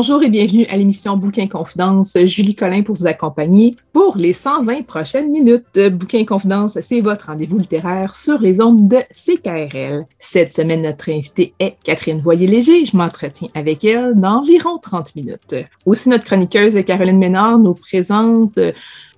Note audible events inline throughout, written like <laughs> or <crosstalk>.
Bonjour et bienvenue à l'émission Bouquin Confidence. Julie Collin pour vous accompagner pour les 120 prochaines minutes. Bouquin Confidence, c'est votre rendez-vous littéraire sur les ondes de CKRL. Cette semaine, notre invitée est Catherine Voyer-Léger. Je m'entretiens avec elle dans environ 30 minutes. Aussi, notre chroniqueuse Caroline Ménard nous présente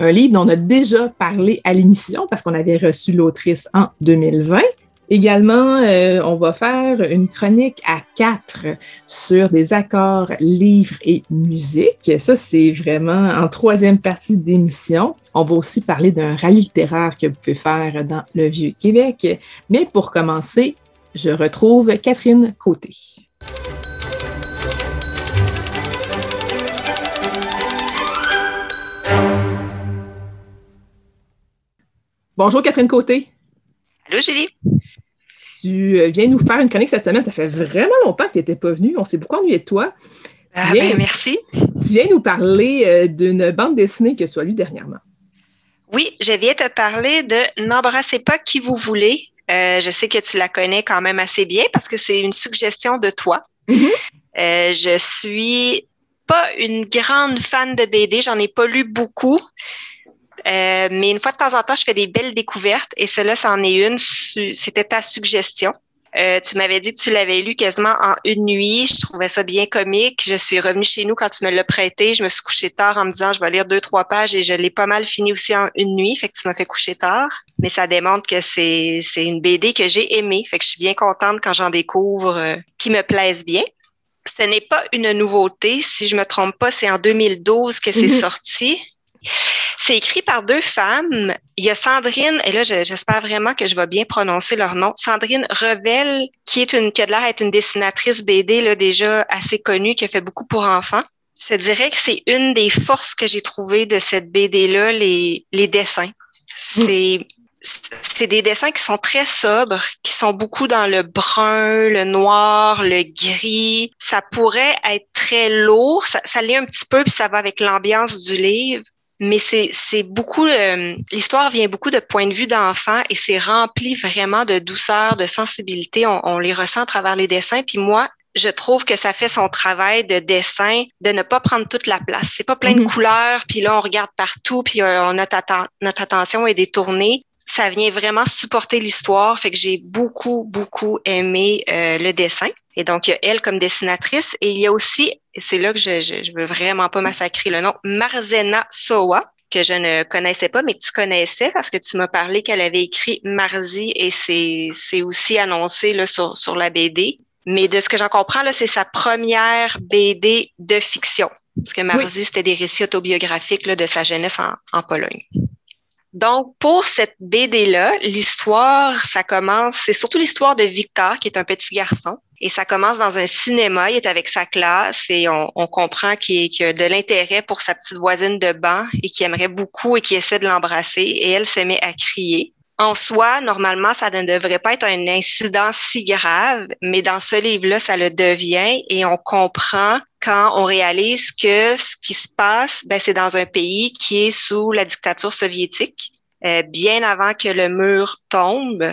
un livre dont on a déjà parlé à l'émission parce qu'on avait reçu l'autrice en 2020. Également, euh, on va faire une chronique à quatre sur des accords, livres et musique. Ça, c'est vraiment en troisième partie d'émission. On va aussi parler d'un rallye littéraire que vous pouvez faire dans le Vieux-Québec. Mais pour commencer, je retrouve Catherine Côté. Bonjour Catherine Côté. Allô Julie tu euh, viens nous faire une chronique cette semaine. Ça fait vraiment longtemps que tu n'étais pas venu. On s'est beaucoup ennuyé de toi. Ah, ben, merci. Tu viens nous parler euh, d'une bande dessinée que tu as lue dernièrement. Oui, je viens te parler de N'embrassez pas qui vous voulez. Euh, je sais que tu la connais quand même assez bien parce que c'est une suggestion de toi. Mm-hmm. je suis pas une grande fan de BD, j'en ai pas lu beaucoup. Euh, mais une fois de temps en temps, je fais des belles découvertes et cela, c'en est une. C'était ta suggestion. Euh, tu m'avais dit que tu l'avais lu quasiment en une nuit. Je trouvais ça bien comique. Je suis revenue chez nous quand tu me l'as prêté. Je me suis couchée tard en me disant je vais lire deux, trois pages et je l'ai pas mal fini aussi en une nuit. Fait que tu m'as fait coucher tard. Mais ça démontre que c'est, c'est une BD que j'ai aimée. Fait que je suis bien contente quand j'en découvre euh, qui me plaisent bien. Ce n'est pas une nouveauté. Si je me trompe pas, c'est en 2012 que c'est mm-hmm. sorti. C'est écrit par deux femmes. Il y a Sandrine, et là, j'espère vraiment que je vais bien prononcer leur nom. Sandrine Revel, qui est une, qui a l'air être une dessinatrice BD, là, déjà assez connue, qui a fait beaucoup pour enfants. Je dirais que c'est une des forces que j'ai trouvées de cette BD-là, les, les dessins. C'est, c'est des dessins qui sont très sobres, qui sont beaucoup dans le brun, le noir, le gris. Ça pourrait être très lourd, ça, ça l'est un petit peu, puis ça va avec l'ambiance du livre mais c'est beaucoup, euh, l'histoire vient beaucoup de points de vue d'enfants et c'est rempli vraiment de douceur, de sensibilité. On, les ressent à travers les dessins. Puis moi, je trouve que ça fait son travail de dessin de ne pas prendre toute la place. C'est pas plein de mm-hmm. couleurs, puis là on regarde partout, puis euh, on notre, notre attention est détournée. Ça vient vraiment supporter l'histoire, fait que j'ai beaucoup beaucoup aimé euh, le dessin. Et donc, il y a elle comme dessinatrice et il y a aussi, et c'est là que je, je, veux vraiment pas massacrer le nom, Marzena Soa, que je ne connaissais pas, mais que tu connaissais parce que tu m'as parlé qu'elle avait écrit Marzi et c'est aussi annoncé là, sur, sur la BD. Mais de ce que j'en comprends, là, c'est sa première BD de fiction. Parce que Marzi, c'était des récits autobiographiques là, de sa jeunesse en, en Pologne. Donc, pour cette BD-là, l'histoire, ça commence, c'est surtout l'histoire de Victor, qui est un petit garçon. Et ça commence dans un cinéma, il est avec sa classe et on, comprend qu'il a de l'intérêt pour sa petite voisine de banc et qu'il aimerait beaucoup et qu'il essaie de l'embrasser. Et elle se met à crier. En soi, normalement, ça ne devrait pas être un incident si grave, mais dans ce livre-là, ça le devient et on comprend quand on réalise que ce qui se passe, ben, c'est dans un pays qui est sous la dictature soviétique. Euh, bien avant que le mur tombe.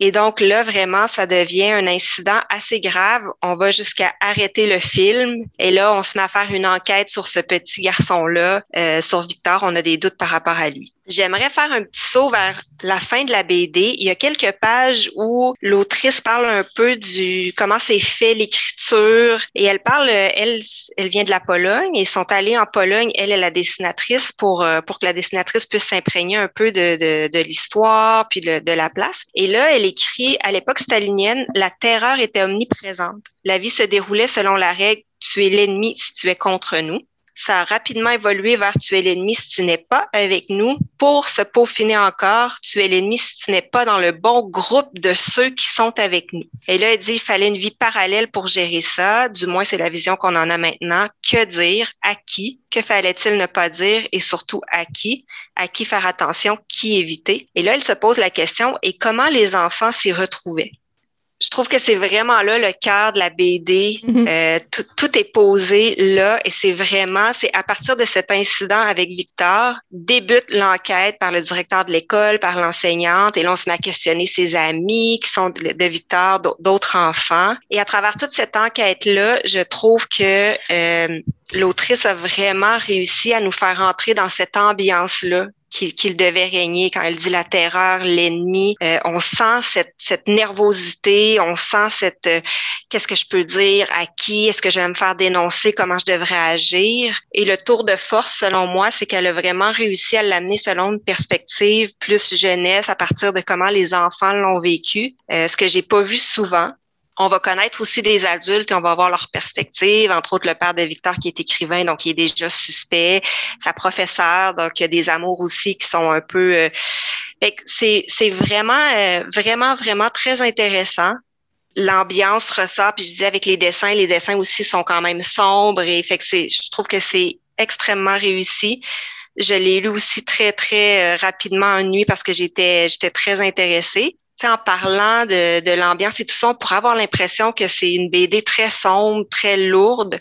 Et donc là, vraiment, ça devient un incident assez grave. On va jusqu'à arrêter le film. Et là, on se met à faire une enquête sur ce petit garçon-là, euh, sur Victor. On a des doutes par rapport à lui. J'aimerais faire un petit saut vers la fin de la BD. Il y a quelques pages où l'autrice parle un peu du comment c'est fait l'écriture et elle parle, elle, elle vient de la Pologne et sont allés en Pologne. Elle est la dessinatrice pour euh, pour que la dessinatrice puisse s'imprégner un peu de, de, de l'histoire puis de, de la place. Et là, elle écrit à l'époque stalinienne, la terreur était omniprésente. La vie se déroulait selon la règle tu es l'ennemi si tu es contre nous ça a rapidement évolué vers tu es l'ennemi si tu n'es pas avec nous. Pour se peaufiner encore, tu es l'ennemi si tu n'es pas dans le bon groupe de ceux qui sont avec nous. Et là, elle dit, il fallait une vie parallèle pour gérer ça. Du moins, c'est la vision qu'on en a maintenant. Que dire? À qui? Que fallait-il ne pas dire? Et surtout, à qui? À qui faire attention? Qui éviter? Et là, elle se pose la question, et comment les enfants s'y retrouvaient? Je trouve que c'est vraiment là le cœur de la BD. Mhm. euh, tout, tout, est posé là et c'est vraiment, c'est à partir de cet incident avec Victor, débute l'enquête par le directeur de l'école, par l'enseignante et là on se met à questionner ses amis qui sont de, Victor, d'autres enfants. Et à travers toute cette enquête-là, je trouve que euh, l'autrice a vraiment réussi à nous faire entrer dans cette ambiance-là qu'il devait régner quand elle dit la terreur, l'ennemi. Euh, on sent cette, cette, nervosité, on sent cette euh, qu'est-ce que je peux dire, à qui, est-ce que je vais me faire dénoncer, comment je devrais agir. Et le tour de force, selon moi, c'est qu'elle a vraiment réussi à l'amener selon une perspective plus jeunesse à partir de comment les enfants l'ont vécu, euh, ce que j'ai pas vu souvent. On va connaître aussi des adultes et on va voir leur perspective, entre autres le père de Victor qui est écrivain, donc il est déjà suspect, sa professeure, donc il y a des amours aussi qui sont un peu... Euh, c'est, c'est vraiment, euh, vraiment, vraiment très intéressant. L'ambiance ressort, puis je disais avec les dessins, les dessins aussi sont quand même sombres et fait que c'est, je trouve que c'est extrêmement réussi. Je l'ai lu aussi très, très euh, rapidement en nuit parce que j'étais, j'étais très intéressée en parlant de, de l'ambiance et tout ça, on pourrait avoir l'impression que c'est une BD très sombre, très lourde.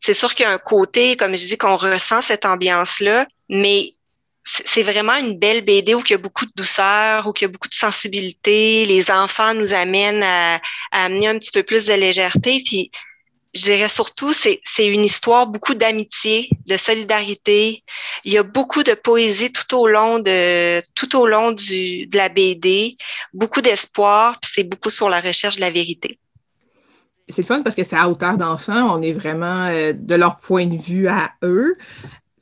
C'est sûr qu'il y a un côté, comme je dis, qu'on ressent cette ambiance-là, mais c'est vraiment une belle BD où il y a beaucoup de douceur, où il y a beaucoup de sensibilité. Les enfants nous amènent à, à amener un petit peu plus de légèreté. Puis je dirais surtout, c'est, une histoire beaucoup d'amitié, de solidarité. Il y a beaucoup de poésie tout au long de tout au long du, de la BD, beaucoup d'espoir, puis c'est beaucoup sur la recherche de la vérité. C'est fun parce que c'est à hauteur d'enfants, on est vraiment euh, de leur point de vue à eux.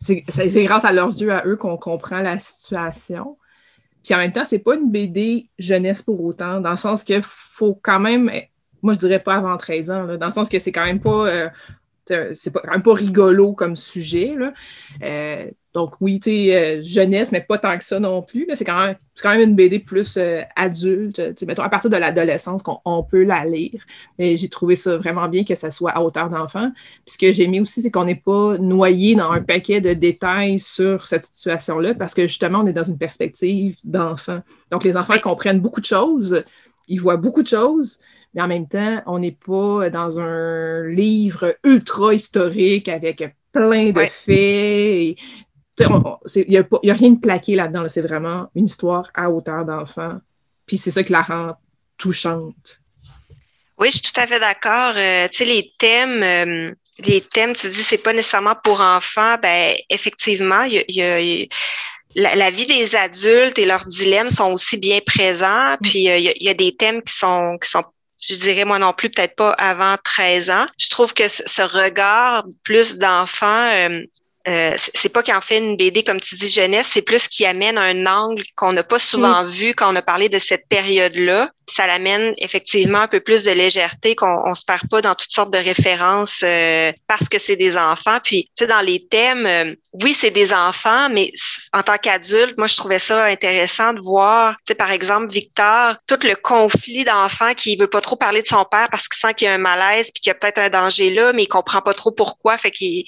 C'est, c'est grâce à leurs yeux à eux qu'on comprend la situation. Puis en même temps, c'est pas une BD jeunesse pour autant, dans le sens que faut quand même moi, je dirais pas avant 13 ans, dans le sens que c'est quand même pas. Euh, c'est quand même pas rigolo comme sujet. Là. Euh, donc, oui, tu sais, euh, jeunesse, mais pas tant que ça non plus. C'est quand, même, quand même une BD plus adulte. Mettons, à partir de l'adolescence, qu'on peut la lire. Mais j'ai trouvé ça vraiment bien que ça soit à hauteur d'enfant. Puis ce que j'ai aimé aussi, c'est qu'on n'est pas noyé dans un paquet de détails sur cette situation-là, parce que justement, on est dans une perspective d'enfant. Donc, les enfants comprennent beaucoup de choses, ils voient beaucoup de choses, mais en même temps, on n'est pas dans un livre ultra historique avec plein de faits. Il n'y a, rien de plaqué là-dedans. C'est vraiment une histoire à hauteur d'enfant. Puis c'est ça qui la rend touchante. Oui, je suis tout à fait d'accord. Euh, tu sais, les thèmes, euh, les thèmes, tu dis, c'est pas nécessairement pour enfants. Ben, effectivement, il y a, la, vie des adultes et leurs dilemmes sont aussi bien présents. Mm. Puis euh, il y, a des thèmes qui sont qui sont je dirais moi non plus, peut-être pas avant 13 ans. Je trouve que ce regard plus d'enfants, euh, euh, c'est pas qu'il en fait une BD comme tu dis jeunesse, c'est plus qui amène un angle qu'on n'a pas souvent mm. vu quand on a parlé de cette période-là. Ça l'amène effectivement un peu plus de légèreté, qu'on on se perd pas dans toutes sortes de références euh, parce que c'est des enfants. Puis, tu sais, dans les thèmes, euh, oui, c'est des enfants, mais en tant qu'adulte, moi, je trouvais ça intéressant de voir, tu sais, par exemple, Victor, tout le conflit d'enfants qui veut pas trop parler de son père parce qu'il sent qu'il y a un malaise puis qu'il y a peut-être un danger là, mais il comprend pas trop pourquoi. Fait qu'il,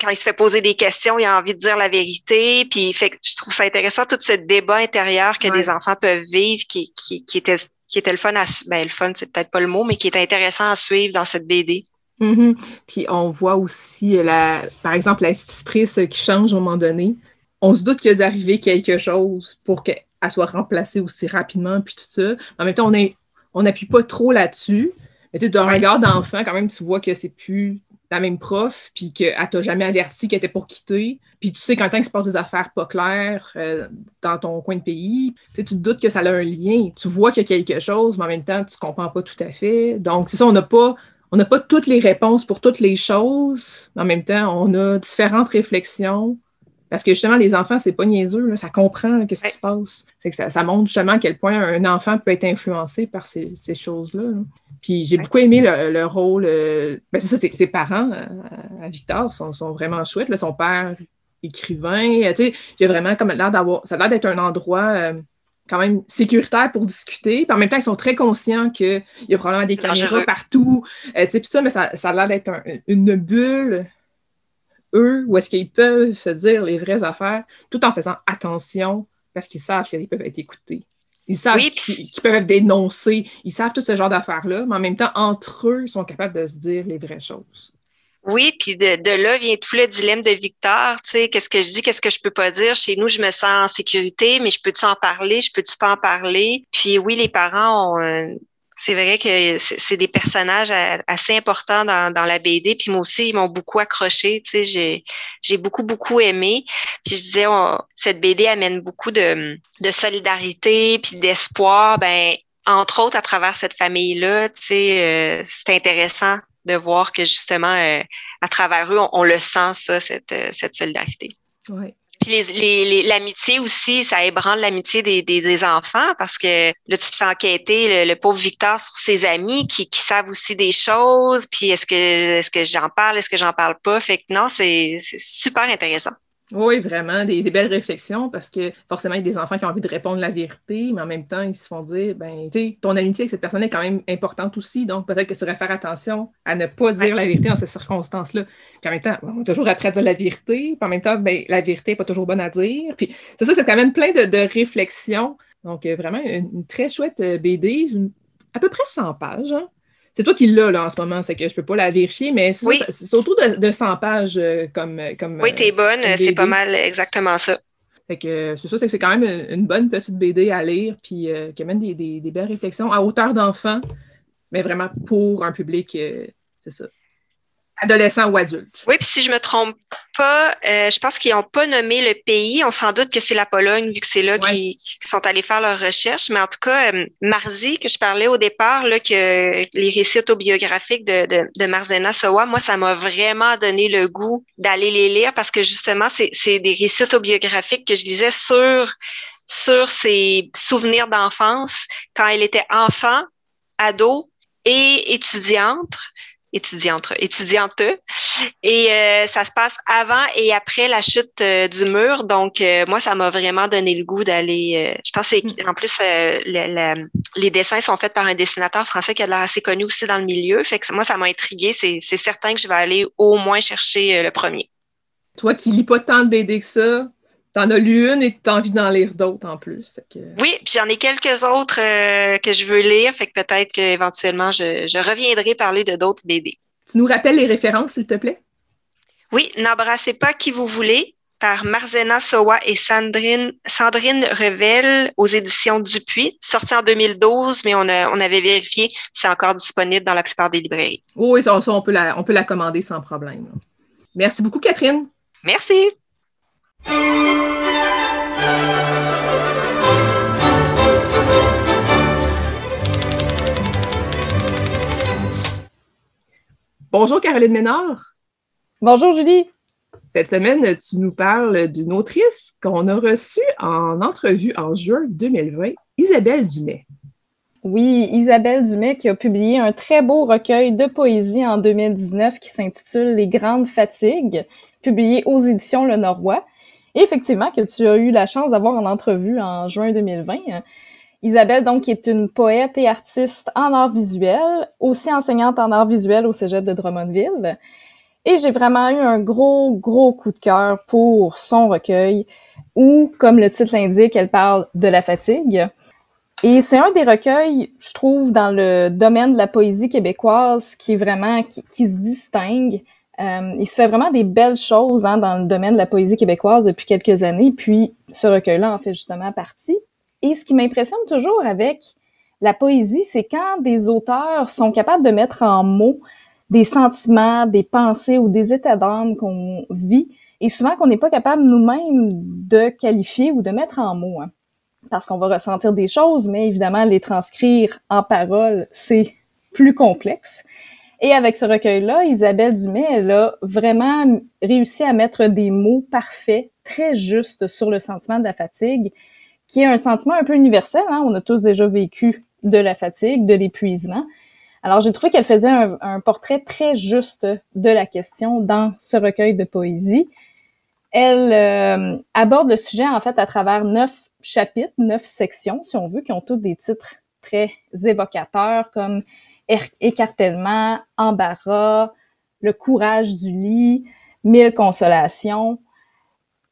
quand il se fait poser des questions, il a envie de dire la vérité. Puis, fait que je trouve ça intéressant, tout ce débat intérieur que des enfants peuvent vivre qui, qui, qui était qui était le fun à ben le fun c'est peut-être pas le mot mais qui est intéressant à suivre dans cette BD. Mm-hmm. Puis on voit aussi la par exemple l'institutrice qui change au moment donné on se doute qu'il a arrivé quelque chose pour qu'elle soit remplacée aussi rapidement, puis tout ça. En même temps, on n'appuie on pas trop là-dessus. Mais tu sais, d'un regard d'enfant, quand même, tu vois que c'est plus la même prof, puis qu'elle t'a jamais averti qu'elle était pour quitter, puis tu sais qu'en temps qu'il se passe des affaires pas claires euh, dans ton coin de pays, tu te doutes que ça a un lien. Tu vois qu'il y a quelque chose, mais en même temps, tu comprends pas tout à fait. Donc, c'est ça, on n'a pas, on n'a pas toutes les réponses pour toutes les choses, mais en même temps, on a différentes réflexions. Parce que justement, les enfants, c'est pas niaiseux, ça comprend qu'est-ce qui se passe. C'est que ça, montre justement à quel point un enfant peut être influencé par ces, choses-là. Puis j'ai beaucoup aimé le, rôle. Euh, ben c'est ça, ses, parents euh, à, Victor sont, vraiment chouettes. son père, écrivain, euh, tu sais, j'ai vraiment comme l'air d'avoir. Ça a l'air d'être un endroit quand même sécuritaire pour discuter. Puis en même temps, ils sont très conscients qu'il y a probablement des caméras partout. tu sais, puis ça, mais ça, ça a l'air d'être une bulle eux, où est-ce qu'ils peuvent se dire les vraies affaires tout en faisant attention parce qu'ils savent qu'ils peuvent être écoutés. Ils savent qu'ils peuvent être dénoncés. Ils savent tout ce genre d'affaires-là, mais en même temps, entre eux, ils sont capables de se dire les vraies choses. Oui, puis de, là vient tout le dilemme de Victor, tu sais, qu'est-ce que je dis, qu'est-ce que je peux pas dire? Chez nous, je me sens en sécurité, mais je peux-tu en parler, je peux-tu pas en parler? Puis oui, les parents ont c'est vrai que c'est des personnages assez importants dans, dans, la BD. Puis moi aussi, ils m'ont beaucoup accroché. Tu sais, j'ai beaucoup, beaucoup aimé. Puis je disais, cette BD amène beaucoup de, de solidarité puis d'espoir. Ben, entre autres, à travers cette famille-là, tu sais, euh, c'est intéressant de voir que justement, euh, à travers eux, on, le sent, ça, cette, euh, cette solidarité. Oui. Puis les, l'amitié aussi, ça ébranle l'amitié des, des, enfants parce que là, tu te fais enquêter le, pauvre Victor sur ses amis qui, qui, savent aussi des choses. Puis est-ce que est-ce que j'en parle, est-ce que j'en parle pas? Fait que non, c'est super intéressant. Oui, vraiment, des, belles réflexions parce que forcément, il y a des enfants qui ont envie de répondre la vérité, mais en même temps, ils se font dire, ben, tu sais, ton amitié avec cette personne est quand même importante aussi, donc peut-être que tu devrais faire attention à ne pas dire la vérité dans ces circonstances-là. Puis en même temps, on est toujours après à dire la vérité, puis en même temps, ben, la vérité n'est pas toujours bonne à dire. Puis c'est ça, quand même plein de, réflexions. Donc, euh, vraiment, une, très chouette euh, BD, à peu près 100 pages. Hein? C'est toi qui l'as là, en ce moment, c'est que je ne peux pas la vérifier, mais c'est autour de, 100 pages euh, comme, comme. Oui, t'es bonne, c'est pas mal exactement ça. Fait que c'est ça, c'est que c'est quand même une, bonne petite BD à lire, puis euh, qui amène des, des, belles réflexions à hauteur d'enfant, mais vraiment pour un public, euh, c'est ça, adolescent ou adulte. Oui, puis si je me trompe pas, euh, je pense qu'ils n'ont pas nommé le pays. On s'en doute que c'est la Pologne, vu que c'est là qu'ils sont allés faire leurs recherches. Mais en tout cas, euh, Marzi, que je parlais au départ, là, que les récits autobiographiques de, de, de Marzena Sowa, moi, ça m'a vraiment donné le goût d'aller les lire parce que justement, c'est des récits autobiographiques que je lisais sur sur ses souvenirs d'enfance quand elle était enfant, ado et étudiante étudiante, étudiante. Et euh, ça se passe avant et après la chute euh, du mur. Donc, euh, moi, ça m'a vraiment donné le goût d'aller. je pense que, en plus, les dessins sont faits par un dessinateur français qui a l'air assez connu aussi dans le milieu. Fait que moi, ça m'a intrigué. C'est certain que je vais aller au moins chercher le premier. Toi qui lis pas tant de BD que ça, T'en as lu une et tu as envie d'en lire d'autres en plus. Oui, puis j'en ai quelques autres euh, que je veux lire, fait que peut-être qu'éventuellement je, je reviendrai parler de d'autres BD. Tu nous rappelles les références, s'il te plaît? Oui, N'embrassez pas qui vous voulez par Marzena Sowa et Sandrine, Sandrine Revel aux éditions Dupuis, sorti en 2012, mais on, on avait vérifié, c'est encore disponible dans la plupart des librairies. Oui, ça, on, peut la, on peut la commander sans problème. Merci beaucoup, Catherine. Merci. Bonjour Caroline Ménard. Bonjour Julie. Cette semaine, tu nous parles d'une autrice qu'on a reçue en entrevue en juin 2020, Isabelle Dumais. Oui, Isabelle Dumais qui a publié un très beau recueil de poésie en 2019 qui s'intitule Les Grandes Fatigues, publié aux éditions Le Norrois. Et effectivement, que tu as eu la chance d'avoir en entrevue en juin 2020. Isabelle, donc, qui est une poète et artiste en art visuel, aussi enseignante en art visuel au cégep de Drummondville. Et j'ai vraiment eu un gros, gros coup de cœur pour son recueil où, comme le titre l'indique, elle parle de la fatigue. Et c'est un des recueils, je trouve, dans le domaine de la poésie québécoise qui est vraiment, qui, qui se distingue euh, il se fait vraiment des belles choses hein, dans le domaine de la poésie québécoise depuis quelques années, puis ce recueil-là en fait justement partie. Et ce qui m'impressionne toujours avec la poésie, c'est quand des auteurs sont capables de mettre en mots des sentiments, des pensées ou des états d'âme qu'on vit et souvent qu'on n'est pas capable nous-mêmes de qualifier ou de mettre en mots. Hein. Parce qu'on va ressentir des choses, mais évidemment, les transcrire en paroles, c'est plus complexe. Et avec ce recueil-là, Isabelle Dumais, elle a vraiment réussi à mettre des mots parfaits, très justes sur le sentiment de la fatigue, qui est un sentiment un peu universel. Hein? On a tous déjà vécu de la fatigue, de l'épuisement. Alors, j'ai trouvé qu'elle faisait un, portrait très juste de la question dans ce recueil de poésie. Elle euh, aborde le sujet, en fait, à travers neuf chapitres, neuf sections, si on veut, qui ont tous des titres très évocateurs, comme écartèlement, embarras, le courage du lit, mille consolations.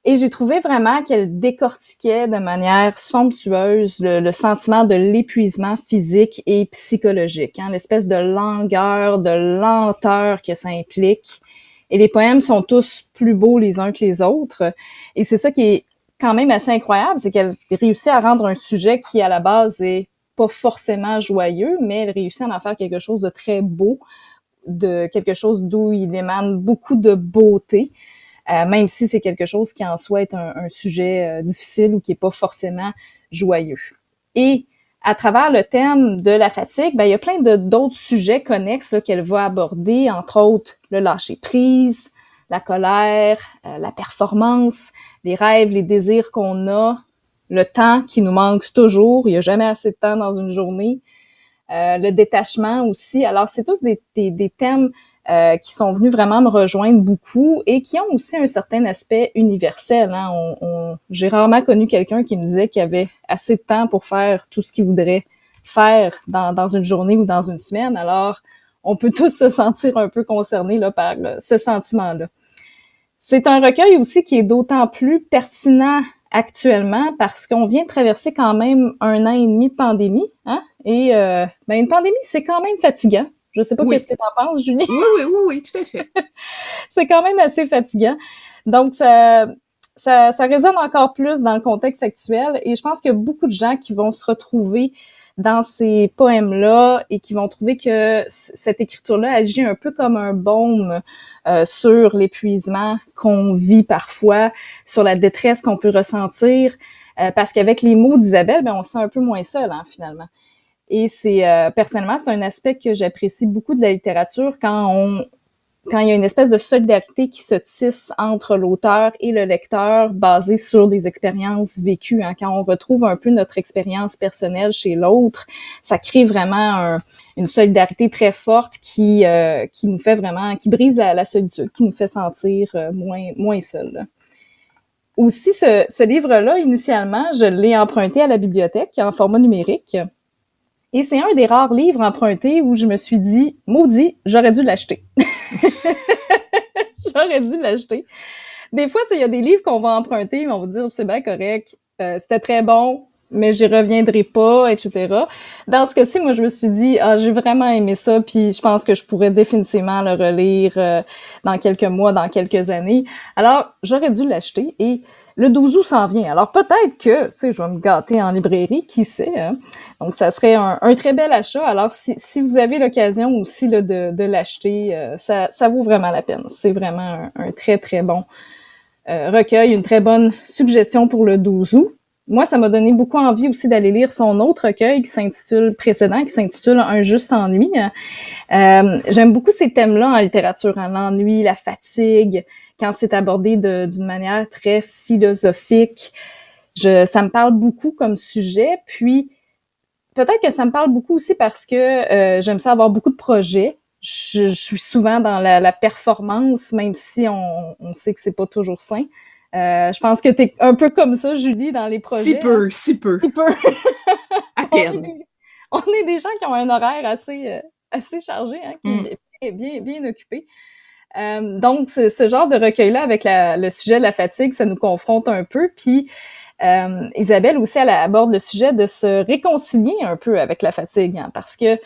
Et j'ai trouvé vraiment qu'elle décortiquait de manière somptueuse le, sentiment de l'épuisement physique et psychologique, hein, l'espèce de langueur, de lenteur que ça implique. Et les poèmes sont tous plus beaux les uns que les autres. Et c'est ça qui est quand même assez incroyable, c'est qu'elle réussit à rendre un sujet qui, à la base, est pas forcément joyeux, mais elle réussit à en faire quelque chose de très beau, de quelque chose d'où il émane beaucoup de beauté. Euh, même si c'est quelque chose qui en soi est un, sujet euh, difficile ou qui est pas forcément joyeux. Et à travers le thème de la fatigue, ben, il y a plein d'autres sujets connexes qu'elle va aborder, entre autres le lâcher prise, la colère, euh, la performance, les rêves, les désirs qu'on a, le temps qui nous manque toujours, il n'y a jamais assez de temps dans une journée, le détachement aussi. Alors, c'est tous des, thèmes euh, qui sont venus vraiment me rejoindre beaucoup et qui ont aussi un certain aspect universel. Hein. J'ai rarement connu quelqu'un qui me disait qu'il avait assez de temps pour faire tout ce qu'il voudrait faire dans, une journée ou dans une semaine. Alors, on peut <laughs> tous se sentir un peu concernés là, par ce sentiment-là. C'est un recueil aussi qui est d'autant plus pertinent actuellement parce qu'on vient de traverser quand même un an et demi de pandémie. Hein? Et euh, ben une pandémie, c'est quand même fatigant. Je sais pas qu'est-ce que tu en penses, Julie. Oui, oui, oui, oui, tout à fait. <laughs> c'est quand même assez fatigant. Donc, ça, ça, ça résonne encore plus dans le contexte actuel et je pense qu'il y a beaucoup de gens qui vont se retrouver dans ces poèmes-là et qui vont trouver que cette écriture-là agit un peu comme un baume euh, sur l'épuisement qu'on vit parfois, sur la détresse qu'on peut ressentir, euh, parce qu'avec les mots d'Isabelle, ben, on se sent un peu moins seul, hein, finalement. Et c'est euh, personnellement, c'est un aspect que j'apprécie beaucoup de la littérature quand on quand il y a une espèce de solidarité qui se tisse entre l'auteur et le lecteur basée sur des expériences vécues. Hein. Quand on retrouve un peu notre expérience personnelle chez l'autre, ça crée vraiment une solidarité très forte qui, euh, qui nous fait vraiment, qui brise la, solitude, qui nous fait sentir euh, moins, moins seul. Aussi, ce, ce livre-là, initialement, je l'ai emprunté à la bibliothèque en format numérique. Et c'est un des rares livres empruntés où je me suis dit, maudit, j'aurais dû l'acheter. <laughs> <laughs> j'aurais dû l'acheter. Des fois, il y a des livres qu'on va emprunter, mais on va dire, c'est bien correct, euh, c'était très bon, mais j'y reviendrai pas, etc. Dans ce cas-ci, moi, je me suis dit, ah, j'ai vraiment aimé ça, puis je pense que je pourrais définitivement le relire euh, dans quelques mois, dans quelques années. Alors, j'aurais dû l'acheter et le 12 août s'en vient. Alors peut-être que, tu sais, je vais me gâter en librairie, qui sait. Hein? Donc ça serait un, très bel achat. Alors si, vous avez l'occasion aussi là, de, de l'acheter, euh, ça, ça vaut vraiment la peine. C'est vraiment un, très très bon euh, recueil, une très bonne suggestion pour le 12 août. Moi, ça m'a donné beaucoup envie aussi d'aller lire son autre recueil qui s'intitule précédent, qui s'intitule Un juste ennui. Euh, J'aime beaucoup ces thèmes-là en littérature, hein, l'ennui, la fatigue, quand c'est abordé d'une manière très philosophique. Je, ça me parle beaucoup comme sujet. Puis peut-être que ça me parle beaucoup aussi parce que euh, j'aime ça avoir beaucoup de projets. Je, suis souvent dans la, performance, même si on, on sait que c'est pas toujours sain. Euh, je pense que tu es un peu comme ça, Julie, dans les projets. Si peu, si peu. Si peu. à peine. <laughs> On est, des gens qui ont un horaire assez, euh, assez chargé, hein, qui mm. est bien, bien occupé. Euh, donc, ce, genre de recueil-là avec le sujet de la fatigue, ça nous confronte un peu. Puis, euh, Isabelle aussi, elle aborde le sujet de se réconcilier un peu avec la fatigue, hein, parce que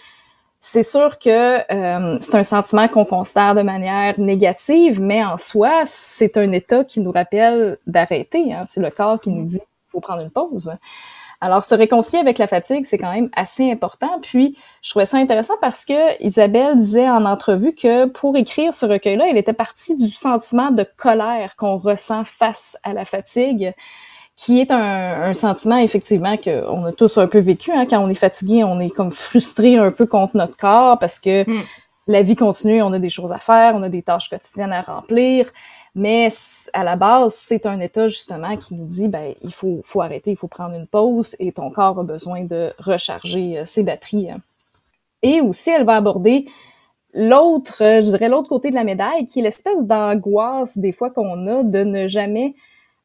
c'est sûr que euh, c'est un sentiment qu'on considère de manière négative, mais en soi, c'est un état qui nous rappelle d'arrêter. Hein. C'est le corps qui nous dit qu'il faut prendre une pause. Alors, se réconcilier avec la fatigue, c'est quand même assez important. Puis, je trouvais ça intéressant parce que Isabelle disait en entrevue que pour écrire ce recueil-là, elle était partie du sentiment de colère qu'on ressent face à la fatigue, qui est un, sentiment effectivement qu'on a tous un peu vécu. Hein. Quand on est fatigué, on est comme frustré un peu contre notre corps parce que hmm. la vie continue, on a des choses à faire, on a des tâches quotidiennes à remplir. Mais à la base, c'est un état justement qui nous dit ben il faut, arrêter, il faut prendre une pause et ton corps a besoin de recharger euh, ses batteries. Hein. Et aussi, elle va aborder l'autre, euh, je dirais l'autre côté de la médaille, qui est l'espèce d'angoisse des fois qu'on a de ne jamais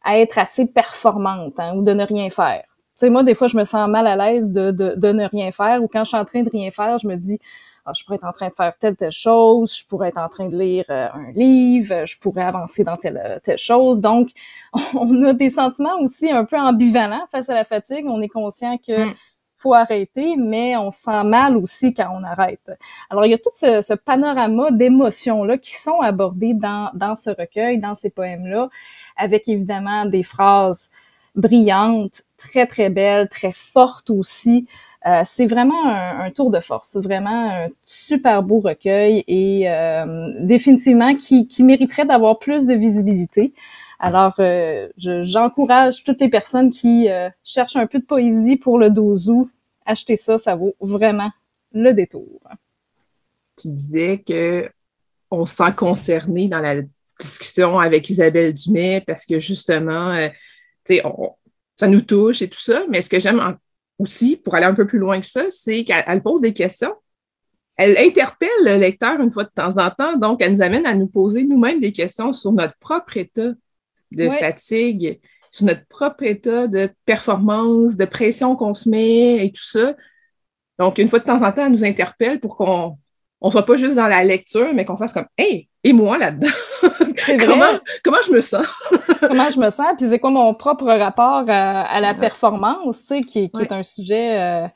être assez performante hein, ou de ne rien faire. Tu sais, moi, des fois, je me sens mal à l'aise de ne rien faire ou quand je suis en train de rien faire, je me dis ah, je pourrais être en train de faire telle, telle chose, je pourrais être en train de lire euh, un livre, je pourrais avancer dans telle, euh, telle chose. Donc, <laughs> on a des sentiments aussi un peu ambivalents face à la fatigue. On est conscient que mm. faut arrêter, mais on se sent mal aussi quand on arrête. Alors, il y a tout ce, ce panorama d'émotions-là qui sont abordées dans, dans ce recueil, dans ces poèmes-là, avec évidemment des phrases brillantes, très, très belles, très fortes aussi. Euh, c'est vraiment un, tour de force, vraiment un super beau recueil et euh, définitivement qui, qui mériterait d'avoir plus de visibilité. Alors, euh, j'encourage toutes les personnes qui cherchent un peu de poésie pour le 12 août, achetez ça, ça vaut vraiment le détour. Tu disais que on se sent concerné dans la discussion avec Isabelle Dumais parce que justement, ça nous touche et tout ça, mais ce que j'aime aussi, pour aller un peu plus loin que ça, c'est qu'elle pose des questions. Elle interpelle le lecteur une fois de temps en temps, donc elle nous amène à nous poser nous-mêmes des questions sur notre propre état de fatigue, sur notre propre état de performance, de pression qu'on se met et tout ça. Donc, une fois de temps en temps, elle nous interpelle pour qu'on ne soit pas juste dans la lecture, mais qu'on fasse comme Hey, et moi là-dedans? <laughs> comment, comment je me sens? <laughs> comment je me sens? Puis c'est quoi mon propre rapport à, la performance, tu sais, qui, qui est un sujet euh,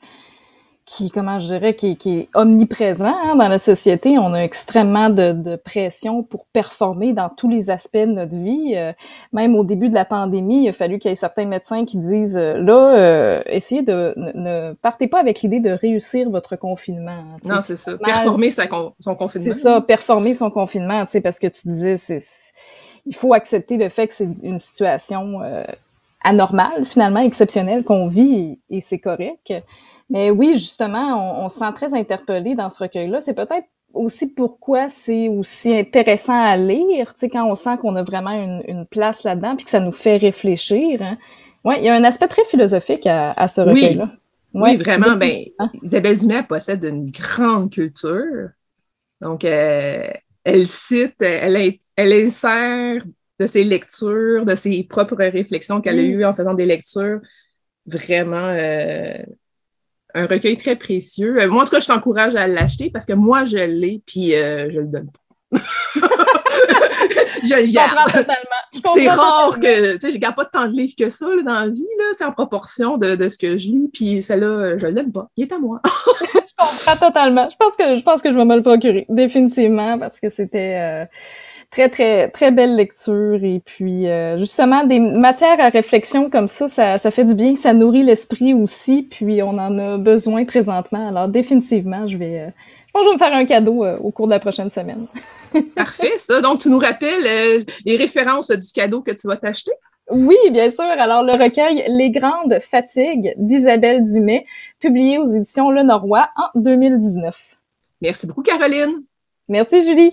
qui, comment je dirais, qui, qui est omniprésent hein, dans la société. On a extrêmement de, de, pression pour performer dans tous les aspects de notre vie. Euh, même au début de la pandémie, il a fallu qu'il y ait certains médecins qui disent euh, là, euh, essayez de ne, partez pas avec l'idée de réussir votre confinement. Hein, non, c'est ça. Performer son confinement. C'est ça, performer son confinement, tu sais, parce que tu disais, c'est il faut accepter le fait que c'est une situation anormale, finalement, exceptionnelle qu'on vit et c'est correct. Mais oui, justement, on, se sent très interpellé dans ce recueil-là. C'est peut-être aussi pourquoi c'est aussi intéressant à lire, tu sais, quand on sent qu'on a vraiment une, place là-dedans, puis que ça nous fait réfléchir. Hein. Ouais, il y a un aspect très philosophique à, ce recueil-là. Oui, vraiment. Ben, hein? Isabelle Dumais possède une grande culture. Donc, euh, elle cite, elle, elle insère de ses lectures, de ses propres réflexions qu'elle a eues en faisant des lectures vraiment euh, un recueil très précieux. Euh, moi, en tout cas, je t'encourage à l'acheter parce que moi, je l'ai, puis euh, je le donne pas. <laughs> je le garde. C'est rare que, tu sais, je garde pas tant de livres que ça dans la vie, là, en proportion de, ce que je lis, puis celle-là, euh, je le donne pas. Il est à moi. <laughs> je comprends totalement. Je pense que je pense que je vais me le procurer, définitivement, parce que c'était très, très, très belle lecture. Et puis, euh, justement, des matières à réflexion comme ça, ça, ça fait du bien, ça nourrit l'esprit aussi. Puis, on en a besoin présentement. Alors, définitivement, je vais, euh, je pense que je vais me faire un cadeau euh, au cours de la prochaine semaine. <laughs> Parfait, ça. Donc, tu nous rappelles les références du cadeau que tu vas t'acheter? Oui, bien sûr. Alors, le recueil Les Grandes Fatigues d'Isabelle Dumais, publié aux éditions Le Norrois en 2019. Merci beaucoup, Caroline. Merci, Julie.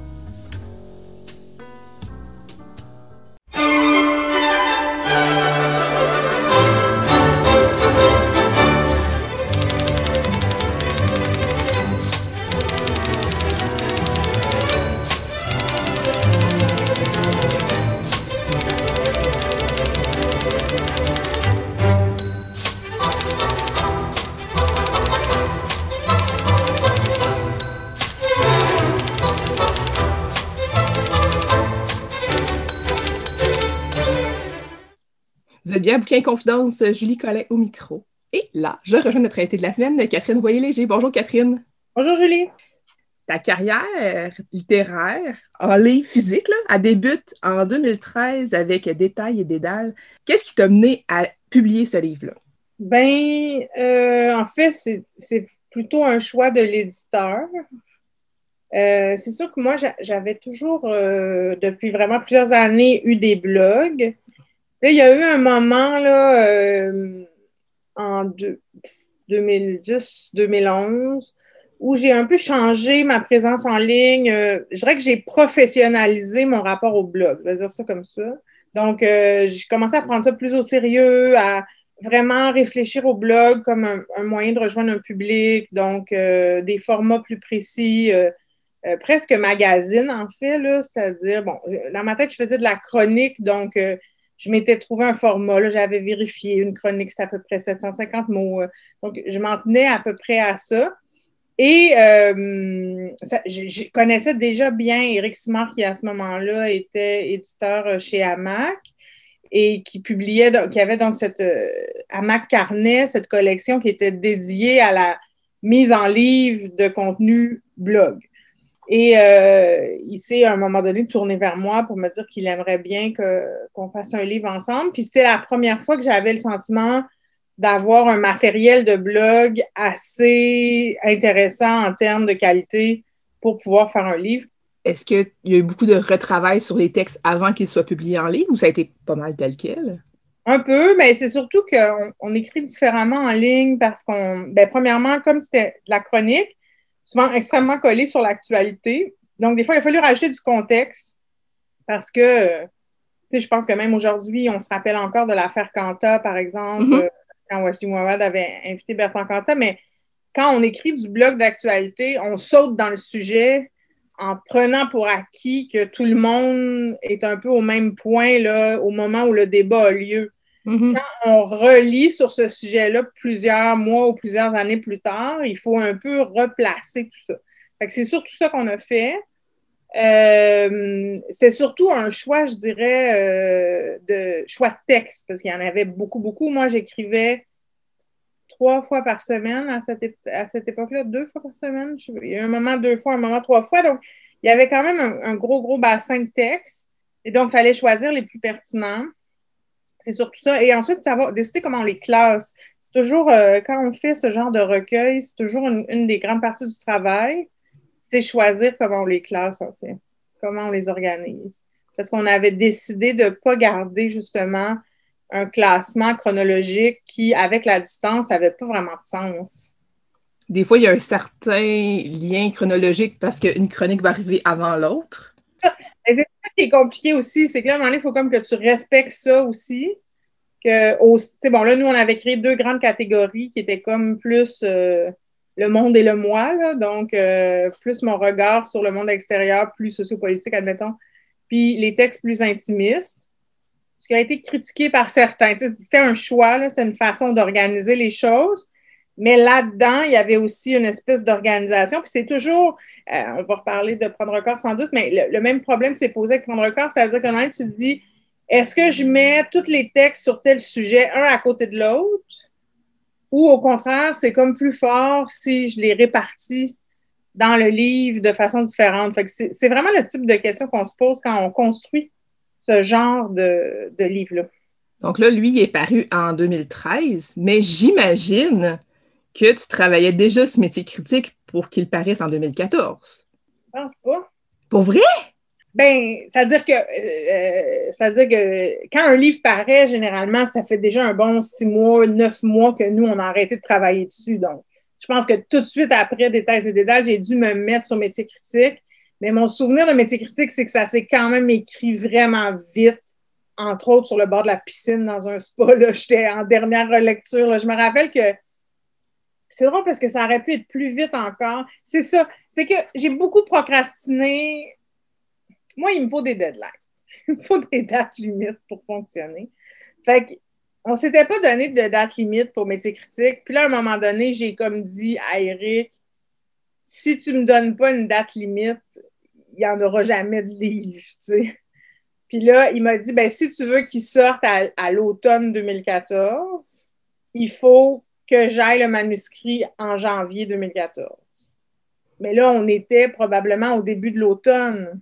Música bien, Bouquin Confidence, Julie Collin au micro. Et là, je rejoins notre invitée de la semaine, Catherine Voyer-Léger. Bonjour Catherine. Bonjour Julie. Ta carrière littéraire en livre physique a débute en 2013 avec Détails et Dédales. Qu'est-ce qui t'a mené à publier ce livre-là? Ben, euh, en fait, c'est plutôt un choix de l'éditeur. Euh, c'est sûr que moi, j'avais toujours, euh, depuis vraiment plusieurs années, eu des blogs. Là, il y a eu un moment, là, en 2010-2011, où j'ai un peu changé ma présence en ligne. Euh, je dirais que j'ai professionnalisé mon rapport au blog, je vais dire ça comme ça. Donc, euh, j'ai commencé à prendre ça plus au sérieux, à vraiment réfléchir au blog comme un, moyen de rejoindre un public, donc euh, des formats plus précis, presque magazine en fait, c'est-à-dire, bon, dans ma tête, je faisais de la chronique, donc je m'étais trouvé un format, j'avais vérifié une chronique, c'est à peu près 750 mots. donc, je m'en tenais à peu près à ça. Et euh, je, connaissais déjà bien Eric Simard, qui à ce moment-là était éditeur chez Hamac et qui publiait, qui avait donc cette euh, Hamac Carnet, cette collection qui était dédiée à la mise en livre de contenu blog. Et euh, il s'est à un moment donné tourné vers moi pour me dire qu'il aimerait bien qu'on fasse un livre ensemble. Puis c'était la première fois que j'avais le sentiment d'avoir un matériel de blog assez intéressant en termes de qualité pour pouvoir faire un livre. Est-ce qu'il y a eu beaucoup de retravail sur les textes avant qu'ils soient publiés en ligne ou ça a été pas mal tel quel? Un peu, mais c'est surtout qu'on écrit différemment en ligne parce qu'on, ben, premièrement, comme c'était de la chronique, souvent extrêmement collé sur l'actualité. Donc, des fois, il a fallu rajouter du contexte parce que, tu sais, je pense que même aujourd'hui, on se rappelle encore de l'affaire Quanta, par exemple, mm-hmm quand Wajdi Mouawad avait invité Bertrand Cantat, mais quand on écrit du blog d'actualité, on saute dans le sujet en prenant pour acquis que tout le monde est un peu au même point là, au moment où le débat a lieu. Mm-hmm. Quand on relit sur ce sujet-là plusieurs mois ou plusieurs années plus tard, il faut un peu replacer tout ça. c'est surtout ça qu'on a fait. Euh, c'est surtout un choix, je dirais, euh, de choix de texte, parce qu'il y en avait beaucoup, beaucoup. Moi, j'écrivais trois fois par semaine à cette, époque-là, deux fois par semaine. Il y a un moment deux fois, un moment trois fois. Donc, il y avait quand même un, gros, gros bassin de texte. Et donc, il fallait choisir les plus pertinents. C'est surtout ça. Et ensuite, savoir, décider comment on les classe. C'est toujours, euh, quand on fait ce genre de recueil, c'est toujours une, une des grandes parties du travail c'est choisir comment on les classe, en fait, comment on les organise. Parce qu'on avait décidé de ne pas garder justement un classement chronologique qui, avec la distance, n'avait pas vraiment de sens. Des fois, il y a un certain lien chronologique parce qu'une chronique va arriver avant l'autre. Qui est compliqué aussi, c'est que là, il faut comme que tu respectes ça aussi. Que, bon, là, nous, on avait créé deux grandes catégories qui étaient comme plus euh, le monde et le moi, donc euh, plus mon regard sur le monde extérieur, plus sociopolitique, admettons, puis les textes plus intimistes, ce qui a été critiqué par certains. C'était un choix, c'est une façon d'organiser les choses, mais là-dedans, il y avait aussi une espèce d'organisation, puis c'est toujours, euh, on va reparler de prendre corps sans doute, mais le, même problème s'est posé avec prendre corps, c'est-à-dire que tu te dis, est-ce que je mets tous les textes sur tel sujet, un à côté de l'autre? Ou au contraire, c'est comme plus fort si je les répartis dans le livre de façon différente? c'est vraiment le type de question qu'on se pose quand on construit ce genre de, de livre-là. Donc là, lui, il est paru en 2013, mais j'imagine que tu travaillais déjà ce métier critique pour qu'il paraisse en 2014. Je pense pas. Pour vrai? Ben, ça veut dire que euh, ça veut dire que quand un livre paraît, généralement, ça fait déjà un bon six mois, neuf mois que nous, on a arrêté de travailler dessus. Donc, je pense que tout de suite après des thèses et des dates, j'ai dû me mettre sur métier critique. Mais mon souvenir de métier critique, c'est que ça s'est quand même écrit vraiment vite, entre autres sur le bord de la piscine dans un spa. J'étais en dernière relecture. Je me rappelle que c'est drôle parce que ça aurait pu être plus vite encore. C'est ça. C'est que j'ai beaucoup procrastiné moi, il me faut des deadlines. <laughs> Il me faut des dates limites pour fonctionner. Fait qu'on ne s'était pas donné de date limite pour métier critique. Puis là, à un moment donné, j'ai comme dit à Eric, si tu me donnes pas une date limite, il n'y en aura jamais de livre. Puis là, il m'a dit, ben, si tu veux qu'il sorte à, l'automne 2014, il faut que j'aille le manuscrit en janvier 2014. Mais là, on était probablement au début de l'automne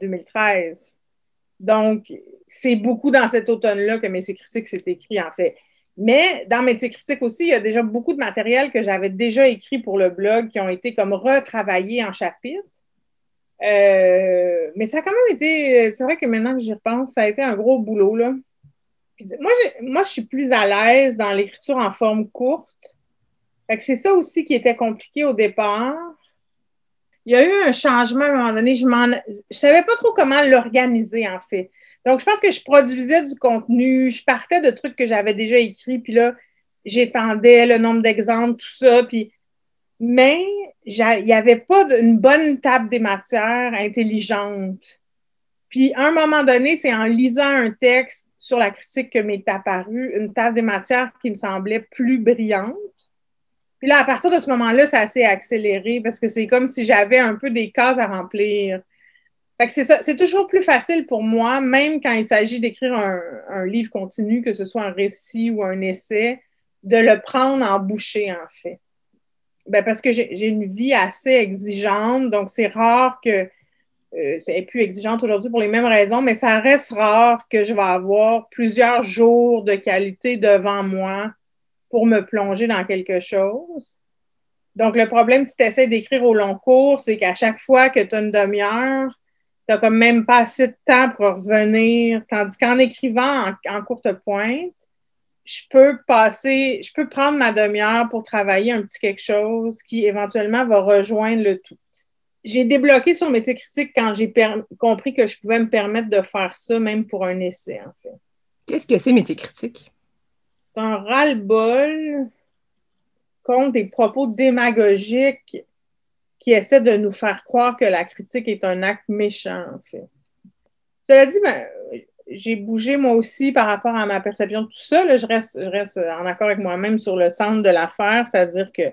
2013. Donc, c'est beaucoup dans cet automne-là que Métier critique s'est écrit, en fait. Mais dans Métier critique aussi, il y a déjà beaucoup de matériel que j'avais déjà écrit pour le blog qui ont été comme retravaillés en chapitres. Euh, mais ça a quand même été, c'est vrai que maintenant que j'y repense, ça a été un gros boulot. Là. Moi, moi, je suis plus à l'aise dans l'écriture en forme courte. c'est ça aussi qui était compliqué au départ. Il y a eu un changement à un moment donné. Je ne savais pas trop comment l'organiser, en fait. Donc, je pense que je produisais du contenu, je partais de trucs que j'avais déjà écrits, puis là, j'étendais le nombre d'exemples, tout ça. Puis mais il n'y avait pas une bonne table des matières intelligente. Puis, à un moment donné, c'est en lisant un texte sur la critique que m'est apparue une table des matières qui me semblait plus brillante. Puis là, à partir de ce moment-là, ça s'est accéléré parce que c'est comme si j'avais un peu des cases à remplir. Fait que c'est ça, c'est toujours plus facile pour moi, même quand il s'agit d'écrire un, livre continu, que ce soit un récit ou un essai, de le prendre en bouchée, en fait. Ben parce que j'ai une vie assez exigeante, donc c'est rare que c'est plus exigeante aujourd'hui pour les mêmes raisons, mais ça reste rare que je vais avoir plusieurs jours de qualité devant moi pour me plonger dans quelque chose. Donc, le problème, si tu essaies d'écrire au long cours, c'est qu'à chaque fois que tu as une demi-heure, tu n'as comme même pas assez de temps pour revenir. Tandis qu'en écrivant en, en courte pointe, je peux passer, je peux prendre ma demi-heure pour travailler un petit quelque chose qui éventuellement va rejoindre le tout. J'ai débloqué sur métier critique quand j'ai compris que je pouvais me permettre de faire ça, même pour un essai, en fait. Qu'est-ce que c'est métier critique? C'est un ras-le-bol contre des propos démagogiques qui essaient de nous faire croire que la critique est un acte méchant, en fait. Cela dit, ben, j'ai bougé moi aussi par rapport à ma perception de tout ça. je, reste, je reste en accord avec moi-même sur le centre de l'affaire, c'est-à-dire que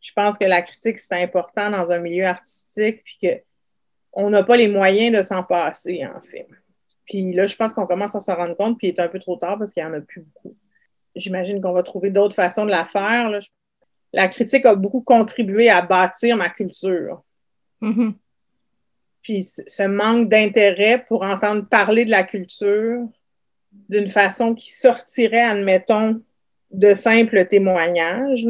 je pense que la critique, c'est important dans un milieu artistique, puis qu'on n'a pas les moyens de s'en passer, en fait. Puis là, je pense qu'on commence à s'en rendre compte, puis il est un peu trop tard parce qu'il n'y en a plus beaucoup. J'imagine qu'on va trouver d'autres façons de la faire. La critique a beaucoup contribué à bâtir ma culture. Mm-hmm. Puis ce manque d'intérêt pour entendre parler de la culture d'une façon qui sortirait, admettons, de simples témoignages.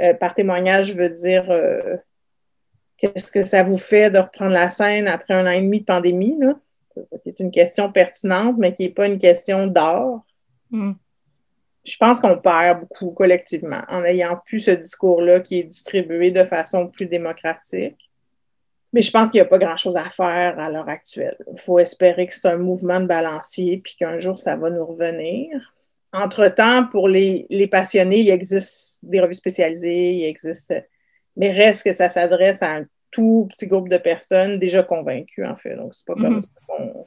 Euh, par témoignage, je veux dire euh, qu'est-ce que ça vous fait de reprendre la scène après un an et demi de pandémie, là? C'est une question pertinente, mais qui n'est pas une question d'art. Hmm. Je pense qu'on perd beaucoup collectivement en ayant plus ce discours-là qui est distribué de façon plus démocratique. Mais je pense qu'il n'y a pas grand-chose à faire à l'heure actuelle. Il faut espérer que c'est un mouvement de balancier puis qu'un jour, ça va nous revenir. Entre-temps, pour les, passionnés, il existe des revues spécialisées, il existe, mais reste que ça s'adresse à un tout petit groupe de personnes déjà convaincues, en fait. Donc, c'est pas comme mm-hmm. ça qu'on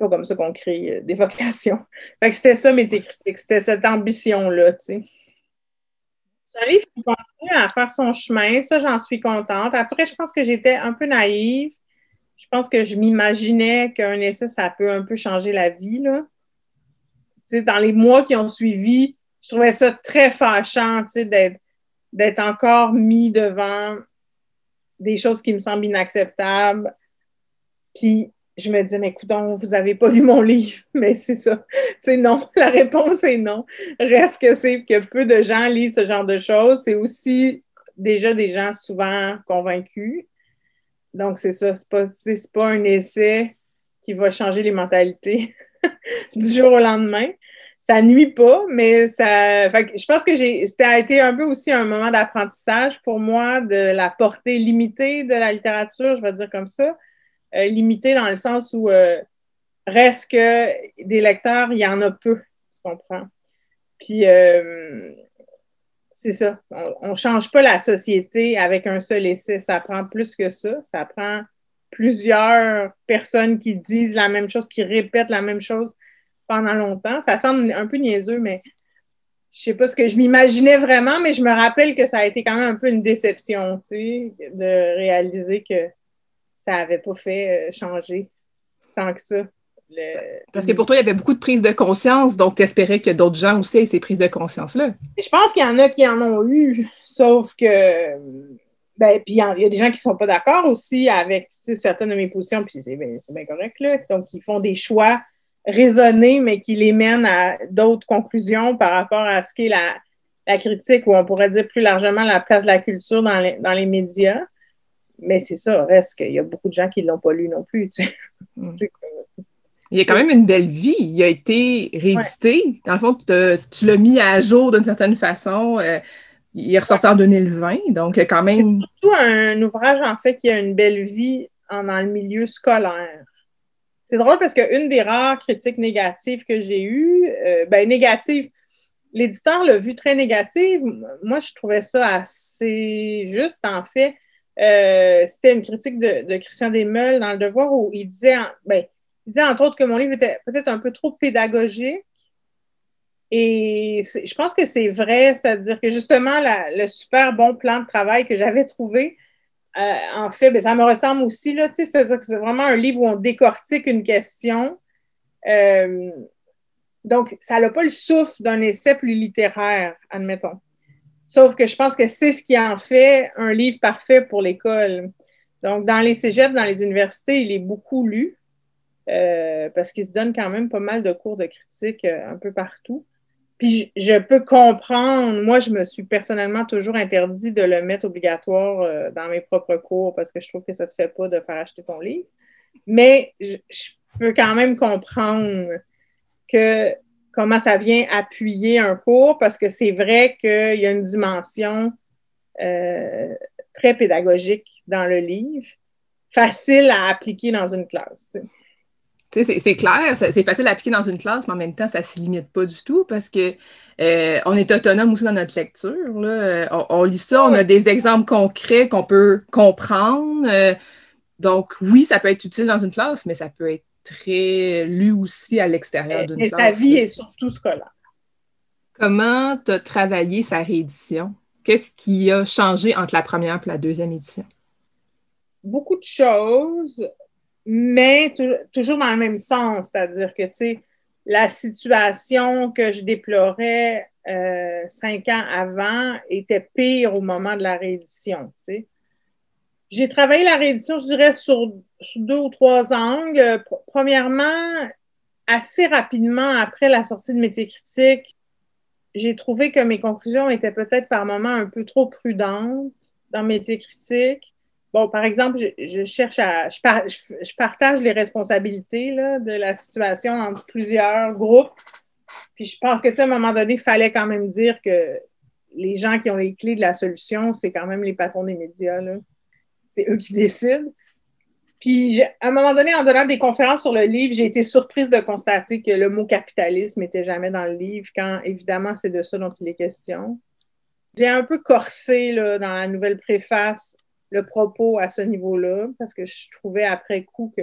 pas comme ça qu'on crée euh, des vocations. <laughs> Fait que c'était ça, métier critique. C'était cette ambition-là, tu sais. C'est un livre qui continue à faire son chemin. Ça, j'en suis contente. Après, je pense que j'étais un peu naïve. Je pense que je m'imaginais qu'un essai, ça peut un peu changer la vie. Là. Dans les mois qui ont suivi, je trouvais ça très fâchant d'être, encore mis devant des choses qui me semblent inacceptables. Puis je me dis, mais écoute, vous n'avez pas lu mon livre. <laughs> Mais c'est ça. C'est non. <laughs> La réponse est non. Reste que c'est que peu de gens lisent ce genre de choses. C'est aussi déjà des gens souvent convaincus. Donc, c'est ça. Ce n'est pas un essai qui va changer les mentalités <laughs> <laughs> du jour au lendemain. Ça nuit pas, mais ça. je pense que c'était été un peu aussi un moment d'apprentissage pour moi de la portée limitée de la littérature, je vais dire comme ça euh, limité dans le sens où euh, reste que des lecteurs, il y en a peu, tu comprends? Puis, euh, c'est ça. On ne change pas la société avec un seul essai. Ça prend plus que ça. Ça prend plusieurs personnes qui disent la même chose, qui répètent la même chose pendant longtemps. Ça semble un peu niaiseux, mais je sais pas ce que je m'imaginais vraiment, mais je me rappelle que ça a été quand même un peu une déception, tu sais, de réaliser que ça n'avait pas fait euh, changer tant que ça. Parce que pour toi, il y avait beaucoup de prise de conscience, donc tu espérais que d'autres gens aussi aient ces prises de conscience-là. Je pense qu'il y en a qui en ont eu, sauf que. Ben, puis il y, a des gens qui ne sont pas d'accord aussi avec certaines de mes positions, puis c'est bien, correct, là. Donc, ils font des choix raisonnés, mais qui les mènent à d'autres conclusions par rapport à ce qu'est la, la critique, ou on pourrait dire plus largement la place de la culture dans les, dans les médias. Mais c'est ça, reste qu'il y a beaucoup de gens qui ne l'ont pas lu non plus. Tu sais. Mm. Il y a quand même une belle vie. Il a été réédité. Dans le fond, tu l'as mis à jour d'une certaine façon. Euh, il est ressorti en 2020, donc quand même. C'est surtout un ouvrage, en fait, qui a une belle vie dans le milieu scolaire. C'est drôle parce qu'une des rares critiques négatives que j'ai eues, euh, ben négative, l'éditeur l'a vu très négative. Moi, je trouvais ça assez juste, en fait. Euh, c'était une critique de, Christian Desmeules dans Le Devoir où il disait, ben, il disait entre autres que mon livre était peut-être un peu trop pédagogique. Et je pense que c'est vrai, c'est-à-dire que justement, le super bon plan de travail que j'avais trouvé, euh, en fait, ben, ça me ressemble aussi, c'est-à-dire que c'est vraiment un livre où on décortique une question. Euh, donc, ça n'a pas le souffle d'un essai plus littéraire, admettons. Sauf que je pense que c'est ce qui en fait un livre parfait pour l'école. Donc, dans les cégeps, dans les universités, il est beaucoup lu euh, parce qu'il se donne quand même pas mal de cours de critique un peu partout. Puis je, peux comprendre, moi, je me suis personnellement toujours interdit de le mettre obligatoire euh, dans mes propres cours parce que je trouve que ça ne se fait pas de faire acheter ton livre. Mais je peux quand même comprendre que comment ça vient appuyer un cours parce que c'est vrai qu'il y a une dimension euh, très pédagogique dans le livre, facile à appliquer dans une classe. C'est clair, c'est facile à appliquer dans une classe, mais en même temps, ça ne se limite pas du tout parce que euh, on est autonome aussi dans notre lecture. On, lit ça, on a des exemples concrets qu'on peut comprendre. Euh, donc, oui, ça peut être utile dans une classe, mais ça peut être très lu aussi à l'extérieur d'une classe. ta vie est surtout scolaire. Comment tu as travaillé sa réédition? Qu'est-ce qui a changé entre la première et la deuxième édition? Beaucoup de choses, mais toujours dans le même sens, c'est-à-dire que, tu sais, la situation que je déplorais euh, cinq ans avant était pire au moment de la réédition, tu sais. J'ai travaillé la réédition, je dirais, sur, deux ou trois angles. Premièrement, assez rapidement après la sortie de Métier critique, j'ai trouvé que mes conclusions étaient peut-être par moments un peu trop prudentes dans Métier critique. Bon, par exemple, je, cherche à. Je, partage les responsabilités de la situation entre plusieurs groupes. Puis je pense que, tu sais, à un moment donné, il fallait quand même dire que les gens qui ont les clés de la solution, c'est quand même les patrons des médias. Là c'est eux qui décident. Puis, à un moment donné, en donnant des conférences sur le livre, j'ai été surprise de constater que le mot capitalisme n'était jamais dans le livre, quand évidemment, c'est de ça dont il est question. J'ai un peu corsé là, dans la nouvelle préface le propos à ce niveau-là, parce que je trouvais après coup que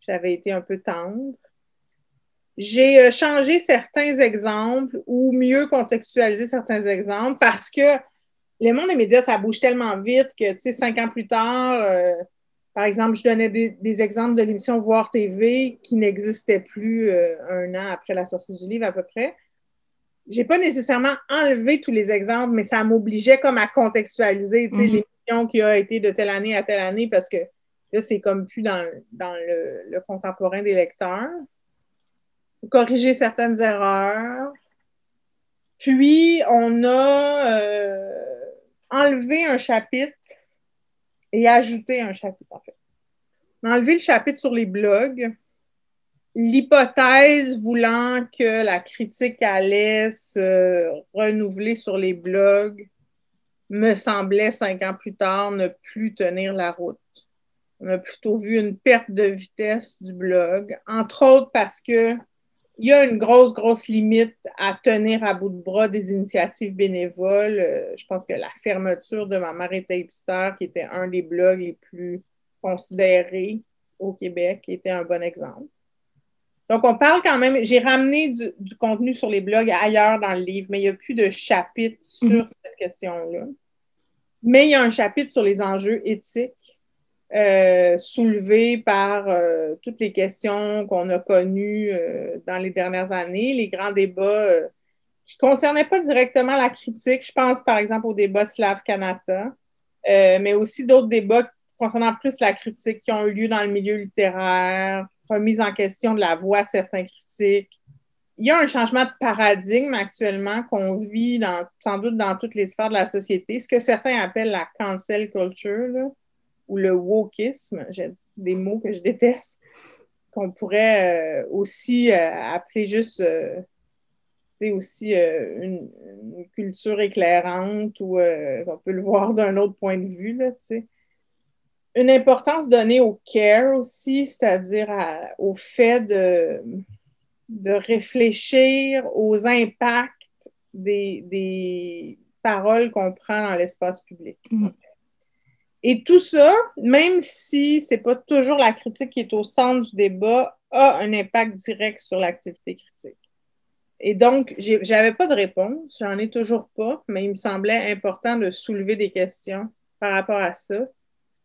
j'avais été un peu tendre. J'ai euh, changé certains exemples ou mieux contextualisé certains exemples parce que le monde des médias, ça bouge tellement vite que, tu sais, cinq ans plus tard, euh, par exemple, je donnais des, exemples de l'émission Voir TV qui n'existait plus euh, un an après la sortie du livre à peu près. J'ai pas nécessairement enlevé tous les exemples, mais ça m'obligeait comme à contextualiser, tu sais, qui a été de telle année à telle année parce que là, c'est comme plus dans, le, contemporain des lecteurs. Corriger certaines erreurs. Puis, on a... Euh, enlever un chapitre et ajouter un chapitre, en fait. Enlever le chapitre sur les blogs, l'hypothèse voulant que la critique allait se renouveler sur les blogs me semblait cinq ans plus tard ne plus tenir la route. On a plutôt vu une perte de vitesse du blog, entre autres parce que il y a une grosse, grosse limite à tenir à bout de bras des initiatives bénévoles. Euh, je pense que la fermeture de Maman était hipster, qui était un des blogs les plus considérés au Québec, était un bon exemple. Donc, on parle quand même, j'ai ramené du, contenu sur les blogs ailleurs dans le livre, mais il n'y a plus de chapitre sur mhm. cette question-là. Mais il y a un chapitre sur les enjeux éthiques euh, soulevés par euh, toutes les questions qu'on a connues dans les dernières années, les grands débats qui ne concernaient pas directement la critique. Je pense par exemple au débat Slav Kanata, mais aussi d'autres débats concernant plus la critique qui ont eu lieu dans le milieu littéraire, remise en question de la voix de certains critiques. Il y a un changement de paradigme actuellement qu'on vit dans, sans doute dans toutes les sphères de la société, ce que certains appellent la cancel culture ou le wokisme, j'ai des mots que je déteste, qu'on pourrait euh, aussi euh, appeler juste euh, aussi une, culture éclairante ou on peut le voir d'un autre point de vue. Là, une importance donnée au care aussi, c'est-à-dire au fait de, de réfléchir aux impacts des, paroles qu'on prend dans l'espace public. Mm. Et tout ça, même si ce n'est pas toujours la critique qui est au centre du débat, a un impact direct sur l'activité critique. Et donc, j'avais pas de réponse, j'en ai toujours pas, mais il me semblait important de soulever des questions par rapport à ça.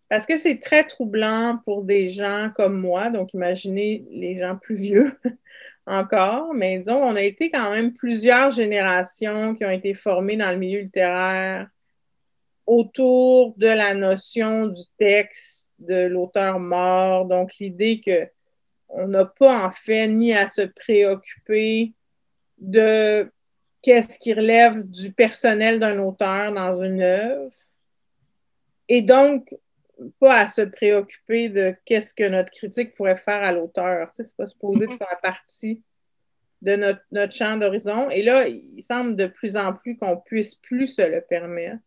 Parce que c'est très troublant pour des gens comme moi, donc imaginez les gens plus vieux <laughs> encore, mais disons, on a été quand même plusieurs générations qui ont été formées dans le milieu littéraire autour de la notion du texte, de l'auteur mort, donc l'idée que on n'a pas en fait ni à se préoccuper de qu'est-ce qui relève du personnel d'un auteur dans une œuvre. Et donc, pas à se préoccuper de qu'est-ce que notre critique pourrait faire à l'auteur. c'est pas supposé de mhm. faire partie de notre, notre champ d'horizon. Et là, il semble de plus en plus qu'on puisse plus se le permettre.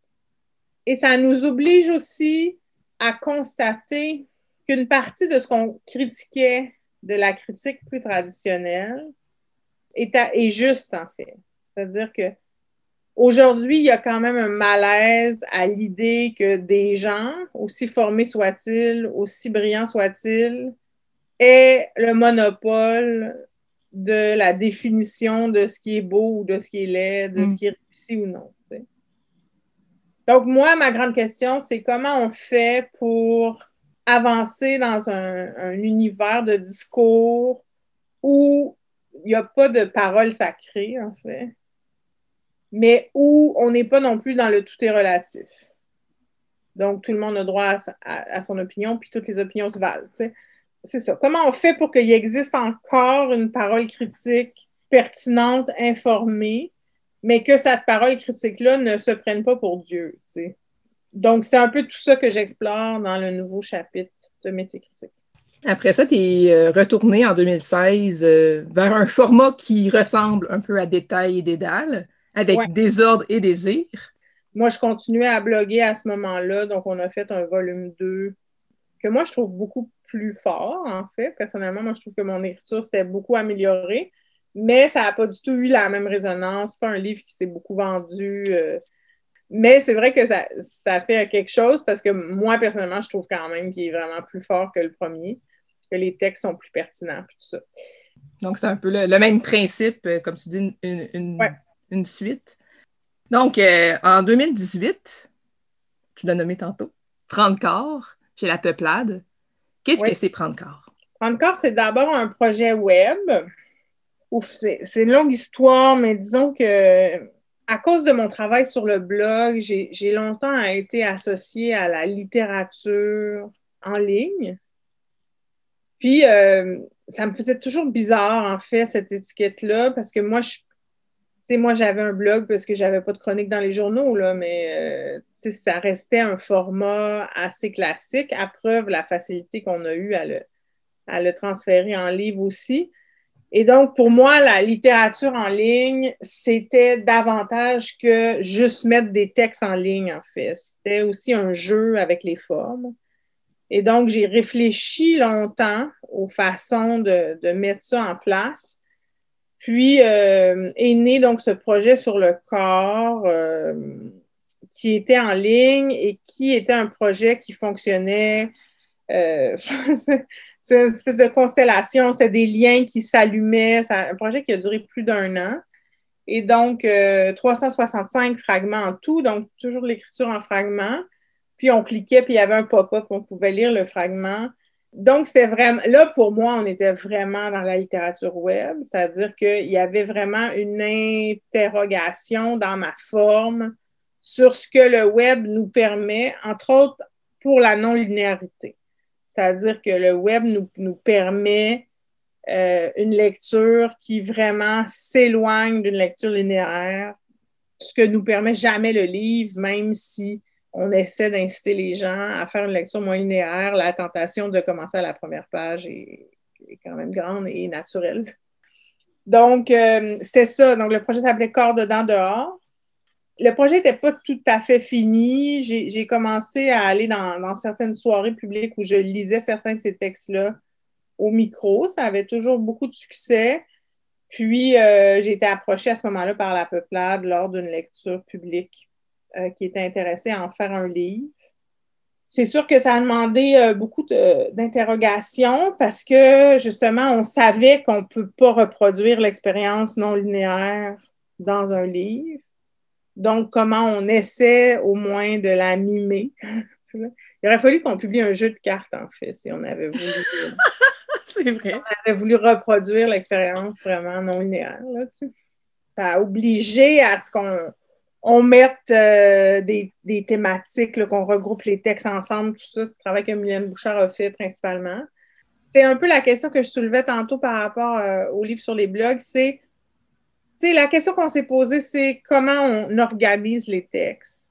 Et ça nous oblige aussi à constater qu'une partie de ce qu'on critiquait de la critique plus traditionnelle est, est juste, en fait. C'est-à-dire que Aujourd'hui, il y a quand même un malaise à l'idée que des gens, aussi formés soient-ils, aussi brillants soient-ils, aient le monopole de la définition de ce qui est beau ou de ce qui est laid, de ce mm. qui est réussi ou non. Donc, moi, ma grande question, c'est comment on fait pour avancer dans un univers de discours où il n'y a pas de parole sacrée, en fait? Mais où on n'est pas non plus dans le tout est relatif. Donc, tout le monde a droit à, son opinion, puis toutes les opinions se valent. C'est ça. Comment on fait pour qu'il existe encore une parole critique pertinente, informée, mais que cette parole critique-là ne se prenne pas pour Dieu? Donc, c'est un peu tout ça que j'explore dans le nouveau chapitre de métier critique. Après ça, tu es euh, retourné en 2016 euh, vers un format qui ressemble un peu à Détail et Dédale avec Désordre et Désir. Moi, je continuais à bloguer à ce moment-là, donc on a fait un volume 2 que moi, je trouve beaucoup plus fort, en fait. Personnellement, moi, je trouve que mon écriture s'était beaucoup améliorée, mais ça n'a pas du tout eu la même résonance. pas un livre qui s'est beaucoup vendu. Euh. mais c'est vrai que ça, ça fait quelque chose parce que moi, personnellement, je trouve quand même qu'il est vraiment plus fort que le premier, que les textes sont plus pertinents, tout ça. Donc, c'est un peu le, même principe, euh, comme tu dis, une, une suite. Donc, euh, en 2018, tu l'as nommé tantôt, Prendre corps chez la Peuplade. Qu'est-ce que c'est Prendre corps? Prendre corps, c'est d'abord un projet web. C'est une longue histoire, mais disons que à cause de mon travail sur le blog, j'ai longtemps été associée à la littérature en ligne. Puis, euh, ça me faisait toujours bizarre, en fait, cette étiquette-là, parce que moi, je sais, moi, j'avais un blog parce que j'avais pas de chronique dans les journaux, là, mais euh, ça restait un format assez classique, à preuve la facilité qu'on a eue à le, transférer en livre aussi. Et donc, pour moi, la littérature en ligne, c'était davantage que juste mettre des textes en ligne, en fait. C'était aussi un jeu avec les formes. Et donc, j'ai réfléchi longtemps aux façons de mettre ça en place. Puis euh, est né donc ce projet sur le corps euh, qui était en ligne et qui était un projet qui fonctionnait. Euh, <laughs> c'est une espèce de constellation, c'était des liens qui s'allumaient. C'est un projet qui a duré plus d'un an. Et donc, 365 fragments en tout, donc toujours l'écriture en fragments. Puis on cliquait, puis il y avait un pop-up, on pouvait lire le fragment. Donc, c'est vraiment, là, pour moi, on était vraiment dans la littérature web, c'est-à-dire qu'il y avait vraiment une interrogation dans ma forme sur ce que le web nous permet, entre autres pour la non-linéarité. C'est-à-dire que le web nous, nous permet euh, une lecture qui vraiment s'éloigne d'une lecture linéaire, ce que nous permet jamais le livre, même si on essaie d'inciter les gens à faire une lecture moins linéaire. La tentation de commencer à la première page est, quand même grande et naturelle. Donc, euh, c'était ça. Donc, le projet s'appelait Corps dedans, dehors. Le projet n'était pas tout à fait fini. J'ai commencé à aller dans, certaines soirées publiques où je lisais certains de ces textes-là au micro. Ça avait toujours beaucoup de succès. Puis, euh, j'ai été approchée à ce moment-là par la peuplade lors d'une lecture publique euh, qui était intéressé à en faire un livre. C'est sûr que ça a demandé euh, beaucoup d'interrogations parce que justement, on savait qu'on ne peut pas reproduire l'expérience non linéaire dans un livre. Donc, comment on essaie au moins de la mimer? <laughs> Il aurait fallu qu'on publie un jeu de cartes, en fait, si on avait voulu. <laughs> C'est vrai. On avait voulu reproduire l'expérience vraiment non linéaire. Là, ça a obligé à ce qu'on on met euh, des, thématiques, qu'on regroupe les textes ensemble, tout ça, le travail que Mylène Bouchard a fait principalement. C'est un peu la question que je soulevais tantôt par rapport euh, au livre sur les blogs, c'est la question qu'on s'est posée, c'est comment on organise les textes.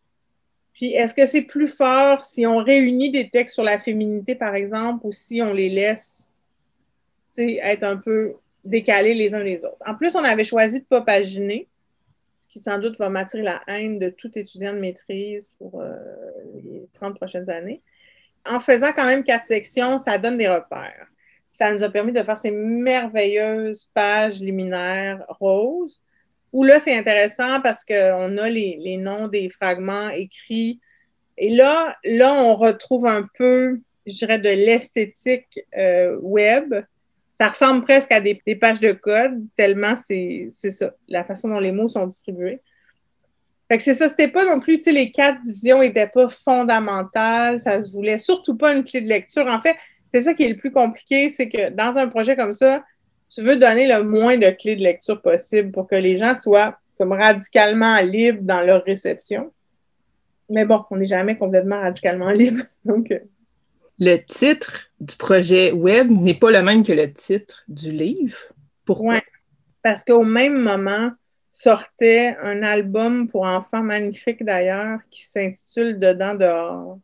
Puis est-ce que c'est plus fort si on réunit des textes sur la féminité, par exemple, ou si on les laisse être un peu décalés les uns les autres? En plus, on avait choisi de ne pas paginer qui sans doute va m'attirer la haine de tout étudiant de maîtrise pour euh, les 30 prochaines années. En faisant quand même quatre sections, ça donne des repères. Ça nous a permis de faire ces merveilleuses pages liminaires roses, où là, c'est intéressant parce qu'on a les, noms des fragments écrits. Et là, là, on retrouve un peu, je dirais, de l'esthétique euh, web ça ressemble presque à des, pages de code, tellement c'est ça, la façon dont les mots sont distribués. Fait que c'est ça, c'était pas non plus, tu sais, les quatre divisions n'étaient pas fondamentales, ça se voulait surtout pas une clé de lecture. En fait, c'est ça qui est le plus compliqué, c'est que dans un projet comme ça, tu veux donner le moins de clés de lecture possible pour que les gens soient comme radicalement libres dans leur réception. Mais bon, on n'est jamais complètement radicalement <laughs> libre. Donc, euh, le titre du projet web n'est pas le même que le titre du livre. Pourquoi? Oui, parce qu'au même moment sortait un album pour enfants magnifique d'ailleurs qui s'intitule Dedans dehors.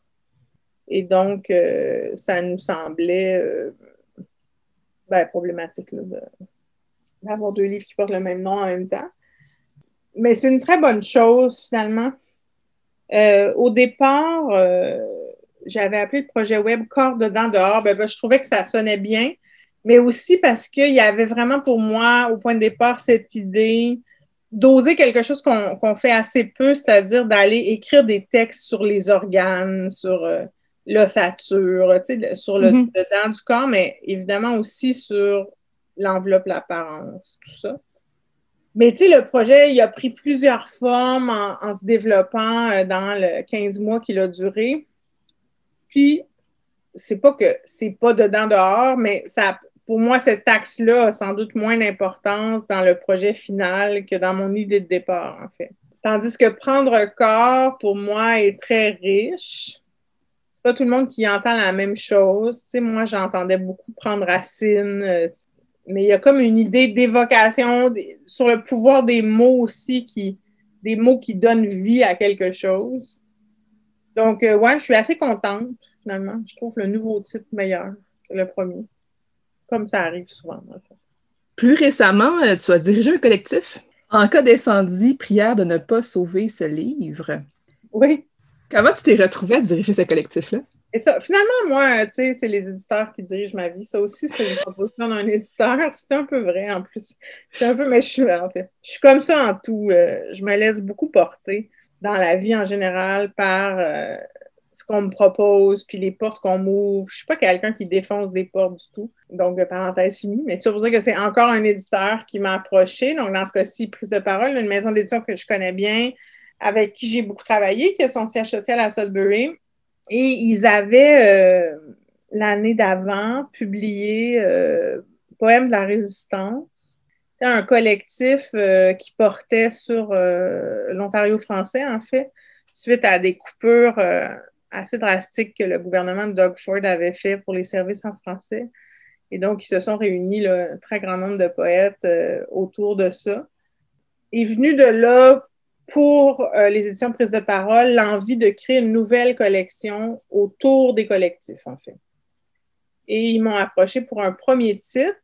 Et donc, euh, ça nous semblait euh, ben, problématique d'avoir deux livres qui portent le même nom en même temps. Mais c'est une très bonne chose finalement. Euh, au départ, j'avais appelé le projet web Corps dedans dehors, ben, ben, je trouvais que ça sonnait bien, mais aussi parce qu'il y avait vraiment pour moi, au point de départ, cette idée d'oser quelque chose qu'on fait assez peu, c'est-à-dire d'aller écrire des textes sur les organes, sur euh, l'ossature, sur le mm-hmm. dedans du corps, mais évidemment aussi sur l'enveloppe, l'apparence, tout ça. Mais tu sais, le projet, il a pris plusieurs formes en, se développant euh, dans le 15 mois qu'il a duré. C'est pas que c'est pas dedans dehors, mais ça, pour moi, cet axe-là a sans doute moins d'importance dans le projet final que dans mon idée de départ, en fait. Tandis que prendre corps, pour moi, est très riche. C'est pas tout le monde qui entend la même chose. Tu moi, j'entendais beaucoup prendre racine, euh, mais il y a comme une idée d'évocation sur le pouvoir des mots aussi, qui, des mots qui donnent vie à quelque chose. Donc, euh, ouais, je suis assez contente, finalement. Je trouve le nouveau titre meilleur que le premier. Comme ça arrive souvent, Plus récemment, euh, tu as dirigé un collectif? En cas d'incendie, prière de ne pas sauver ce livre. Oui. Comment tu t'es retrouvée à diriger ce collectif-là? Et ça, finalement, moi, tu sais, c'est les éditeurs qui dirigent ma vie. Ça aussi, c'est une proposition d'un éditeur. <laughs> C'est un peu vrai, en plus. Je suis un peu, mais je suis, en fait, je suis comme ça en tout. Euh, je me laisse beaucoup porter dans la vie en général par euh, ce qu'on me propose, puis les portes qu'on m'ouvre. Je suis pas quelqu'un qui défonce des portes du tout. Donc, parenthèse finie. Mais tu sais que c'est encore un éditeur qui m'a approché. Donc, dans ce cas-ci, prise de parole, une maison d'édition que je connais bien, avec qui j'ai beaucoup travaillé, qui a son siège social à Sudbury. Et ils avaient, euh, l'année d'avant, publié euh, Poème de la résistance. C'était un collectif euh, qui portait sur l'Ontario français, en fait, suite à des coupures assez drastiques que le gouvernement de Doug Ford avait fait pour les services en français. Et donc, ils se sont réunis, un très grand nombre de poètes autour de ça. Et venu de là, pour euh, les éditions prise de parole l'envie de créer une nouvelle collection autour des collectifs, en fait. Et ils m'ont approché pour un premier titre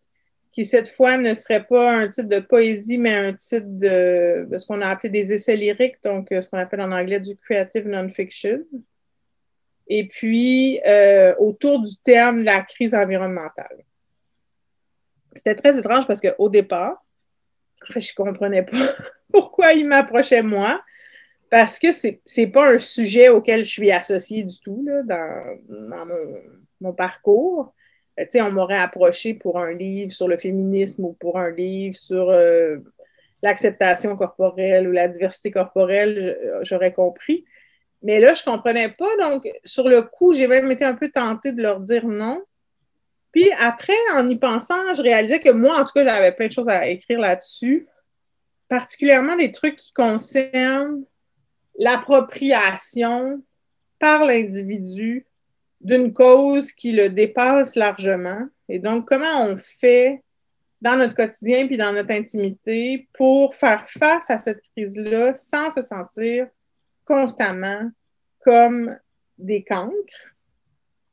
qui, cette fois, ne serait pas un titre de poésie, mais un titre de, ce qu'on a appelé des essais lyriques, donc euh, ce qu'on appelle en anglais du creative non-fiction. Et puis, euh, autour du terme de la crise environnementale. C'était très étrange parce qu'au départ, je ne comprenais pas <laughs> pourquoi il m'approchait moi. Parce que c'est n'est pas un sujet auquel je suis associée du tout là, dans, mon, parcours. Euh, on m'aurait approché pour un livre sur le féminisme ou pour un livre sur euh, l'acceptation corporelle ou la diversité corporelle, j'aurais compris. Mais là, je ne comprenais pas. Donc, sur le coup, j'ai même été un peu tentée de leur dire non. Puis après, en y pensant, je réalisais que moi, en tout cas, j'avais plein de choses à écrire là-dessus particulièrement des trucs qui concernent l'appropriation par l'individu d'une cause qui le dépasse largement. Et donc, comment on fait dans notre quotidien puis dans notre intimité pour faire face à cette crise-là sans se sentir constamment comme des cancres?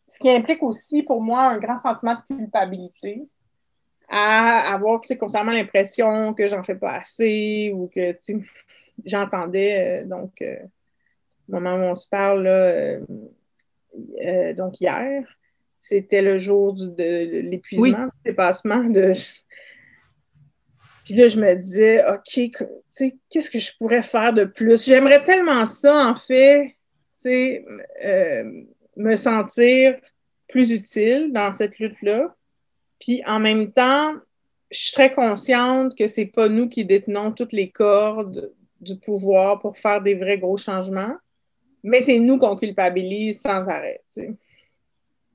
Ce qui implique aussi pour moi un grand sentiment de culpabilité à avoir constamment l'impression que j'en fais pas assez ou que <laughs> j'entendais euh, donc euh, au moment où on se parle euh, donc hier c'était le jour de l'épuisement du dépassement de <laughs> puis là je me disais ok qu'est-ce que je pourrais faire de plus? J'aimerais tellement ça en fait c'est me sentir plus utile dans cette lutte là puis en même temps, je suis très consciente que c'est pas nous qui détenons toutes les cordes du pouvoir pour faire des vrais gros changements, mais c'est nous qu'on culpabilise sans arrêt.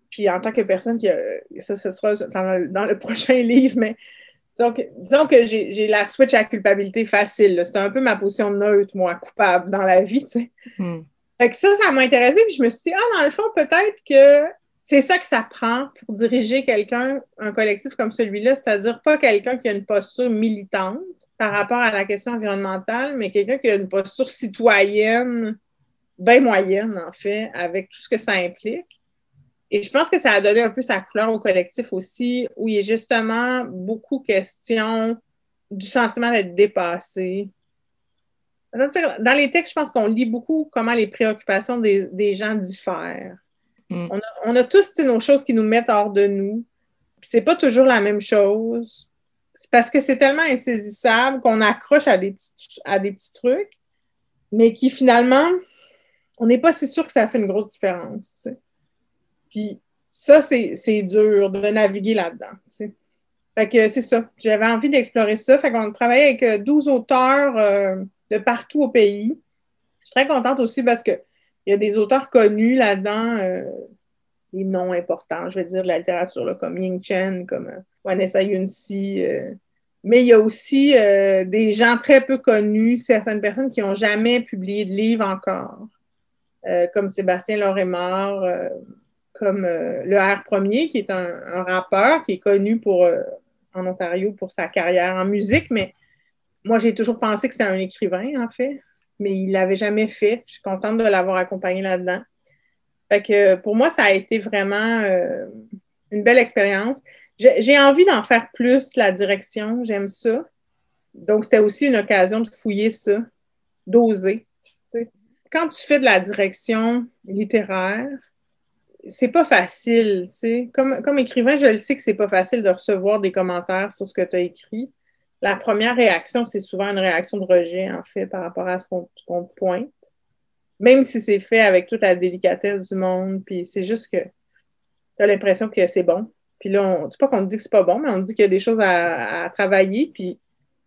Puis en tant que personne qui a, ça, ce sera dans le, <laughs> prochain livre, mais disons que, j'ai la switch à la culpabilité facile. C'est un peu ma position neutre, moi, coupable dans la vie. Hmm. Fait que ça, ça m'a intéressé. Puis je me suis dit, ah, dans le fond, peut-être que c'est ça que ça prend pour diriger quelqu'un, un collectif comme celui-là, c'est-à-dire pas quelqu'un qui a une posture militante par rapport à la question environnementale, mais quelqu'un qui a une posture citoyenne, bien moyenne en fait, avec tout ce que ça implique. Et je pense que ça a donné un peu sa couleur au collectif aussi, où il y a justement beaucoup question du sentiment d'être dépassé. Dans les textes, je pense qu'on lit beaucoup comment les préoccupations des, des gens diffèrent. Mm. On, a, tous nos choses qui nous mettent hors de nous. C'est pas toujours la même chose. C'est parce que c'est tellement insaisissable qu'on accroche à des, petits, à des petits trucs, mais qui finalement, on n'est pas si sûr que ça fait une grosse différence. Puis ça, c'est dur de naviguer là-dedans. Fait que c'est ça. J'avais envie d'explorer ça. Fait qu'on travaillait avec 12 euh, auteurs euh, de partout au pays. Je suis très contente aussi parce que il y a des auteurs connus là-dedans, euh, des noms importants, je vais dire, de la littérature, comme Ying Chen, comme euh, Vanessa Yunsi. Mais il y a aussi des gens très peu connus, certaines personnes qui n'ont jamais publié de livre encore, comme Sébastien Loremar, comme le R Premier, qui est un, rappeur qui est connu pour, en Ontario pour sa carrière en musique, mais moi, j'ai toujours pensé que c'était un écrivain, en fait mais il ne l'avait jamais fait. Je suis contente de l'avoir accompagné là-dedans. Fait pour moi, ça a été vraiment euh, une belle expérience. J'ai envie d'en faire plus, la direction. J'aime ça. Donc, c'était aussi une occasion de fouiller ça, d'oser. Quand tu fais de la direction littéraire, c'est pas facile. Comme, comme écrivain, je le sais que c'est pas facile de recevoir des commentaires sur ce que tu as écrit la première réaction, c'est souvent une réaction de rejet, en fait, par rapport à ce qu'on pointe. Même si c'est fait avec toute la délicatesse du monde, puis c'est juste que tu as l'impression que c'est bon. Puis là, c'est pas qu'on dit que c'est pas bon, mais on dit qu'il y a des choses à, travailler. Puis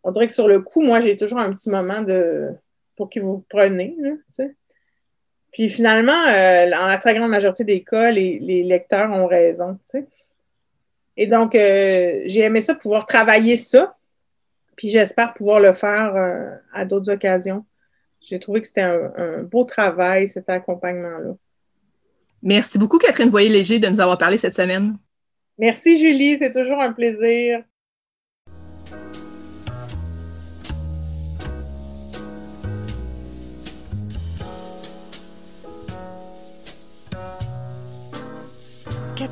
on dirait que sur le coup, moi, j'ai toujours un petit moment de pour que vous sais. Puis finalement, euh, en la très grande majorité des cas, les, lecteurs ont raison. Et donc, euh, j'ai aimé ça, pouvoir travailler ça. Puis j'espère pouvoir le faire euh, à d'autres occasions. J'ai trouvé que c'était un, beau travail, cet accompagnement-là. Merci beaucoup, Catherine Voyer-Léger, de nous avoir parlé cette semaine. Merci, Julie. C'est toujours un plaisir.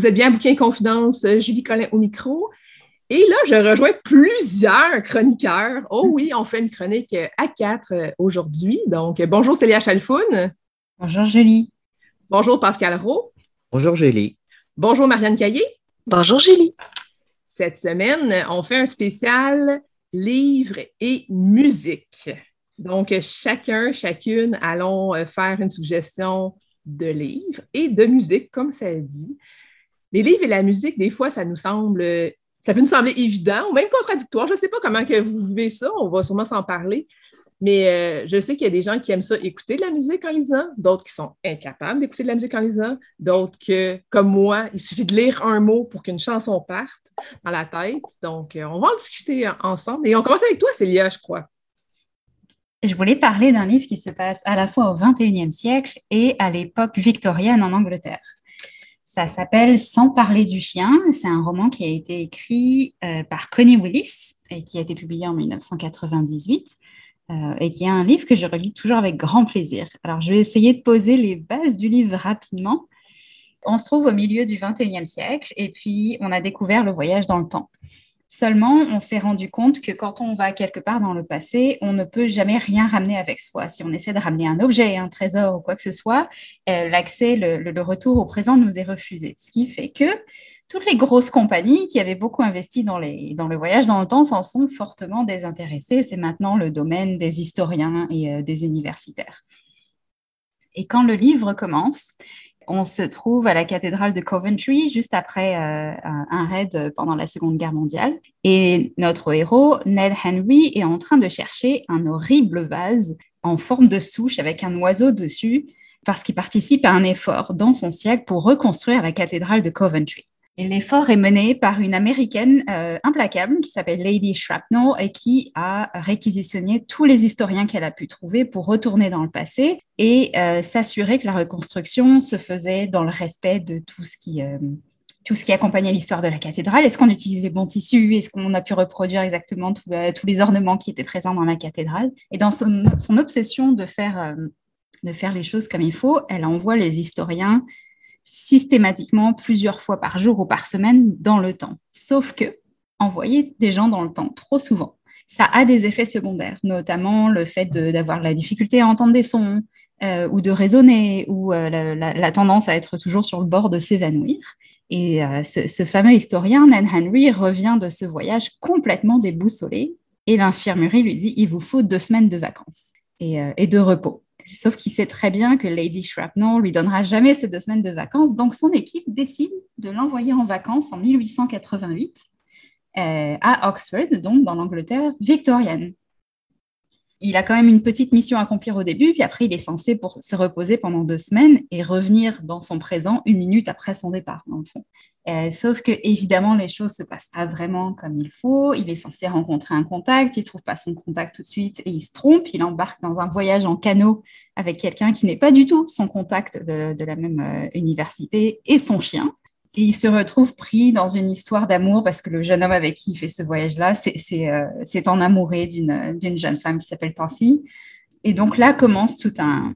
Vous êtes bien Bouquin Confidence, euh, Julie Collin au micro. Et là, je rejoins plusieurs chroniqueurs. Oh oui, on fait une chronique à quatre euh, aujourd'hui. Donc, bonjour Célia Chalfoun. Bonjour Julie. Bonjour Pascal Rowe. Bonjour Julie. Bonjour Marianne Caillé. Bonjour Julie. Cette semaine, on fait un spécial livres et musique. Donc, chacun, chacune, allons euh, faire une suggestion de livres et de musique, comme ça dit les livres et la musique, des fois, ça nous semble, ça peut nous sembler évident ou même contradictoire. Je ne sais pas comment que vous vivez ça, on va sûrement s'en parler. Mais euh, je sais qu'il y a des gens qui aiment ça écouter de la musique en lisant, d'autres qui sont incapables d'écouter de la musique en lisant, d'autres que, comme moi, il suffit de lire un mot pour qu'une chanson parte dans la tête. Donc, euh, on va en discuter ensemble. Et on commence avec toi, Célia, je crois. Je voulais parler d'un livre qui se passe à la fois au 21e siècle et à l'époque victorienne en Angleterre. Ça s'appelle Sans parler du chien. C'est un roman qui a été écrit euh, par Connie Willis et qui a été publié en 1998 euh, et qui est un livre que je relis toujours avec grand plaisir. Alors, je vais essayer de poser les bases du livre rapidement. On se trouve au milieu du 21e siècle et puis on a découvert le voyage dans le temps. Seulement, on s'est rendu compte que quand on va quelque part dans le passé, on ne peut jamais rien ramener avec soi. Si on essaie de ramener un objet, un trésor ou quoi que ce soit, euh, l'accès, le, retour au présent nous est refusé. Ce qui fait que toutes les grosses compagnies qui avaient beaucoup investi dans, dans le voyage dans le temps s'en sont fortement désintéressées. C'est maintenant le domaine des historiens et euh, des universitaires. Et quand le livre commence, on se trouve à la cathédrale de Coventry juste après euh, un raid pendant la Seconde Guerre mondiale. Et notre héros, Ned Henry, est en train de chercher un horrible vase en forme de souche avec un oiseau dessus parce qu'il participe à un effort dans son siècle pour reconstruire la cathédrale de Coventry l'effort est mené par une américaine euh, implacable qui s'appelle Lady Shrapnel et qui a réquisitionné tous les historiens qu'elle a pu trouver pour retourner dans le passé et euh, s'assurer que la reconstruction se faisait dans le respect de tout ce qui, euh, tout ce qui accompagnait l'histoire de la cathédrale. Est-ce qu'on utilise les bons tissus? Est-ce qu'on a pu reproduire exactement tous les ornements qui étaient présents dans la cathédrale? Et dans son, son obsession de faire, de faire les choses comme il faut, elle envoie les historiens systématiquement plusieurs fois par jour ou par semaine dans le temps. Sauf que envoyer des gens dans le temps trop souvent, ça a des effets secondaires, notamment le fait d'avoir la difficulté à entendre des sons euh, ou de raisonner ou euh, la, tendance à être toujours sur le bord de s'évanouir. Et euh, ce, fameux historien, Nan Henry, revient de ce voyage complètement déboussolé et l'infirmerie lui dit, il vous faut deux semaines de vacances et de repos. Sauf qu'il sait très bien que Lady Shrapnel lui donnera jamais ces deux semaines de vacances, donc son équipe décide de l'envoyer en vacances en 1888 euh, à Oxford, donc dans l'Angleterre victorienne il a quand même une petite mission à accomplir au début, puis après, il est censé pour se reposer pendant deux semaines et revenir dans son présent une minute après son départ, dans le fond. Euh, sauf que, évidemment, les choses se passent pas vraiment comme il faut. Il est censé rencontrer un contact, il trouve pas son contact tout de suite et il se trompe. Il embarque dans un voyage en canot avec quelqu'un qui n'est pas du tout son contact de, la même euh, université et son chien. Et il se retrouve pris dans une histoire d'amour parce que le jeune homme avec qui il fait ce voyage-là, c'est euh, en amouré d'une jeune femme qui s'appelle Tansy. Et donc là commence tout un,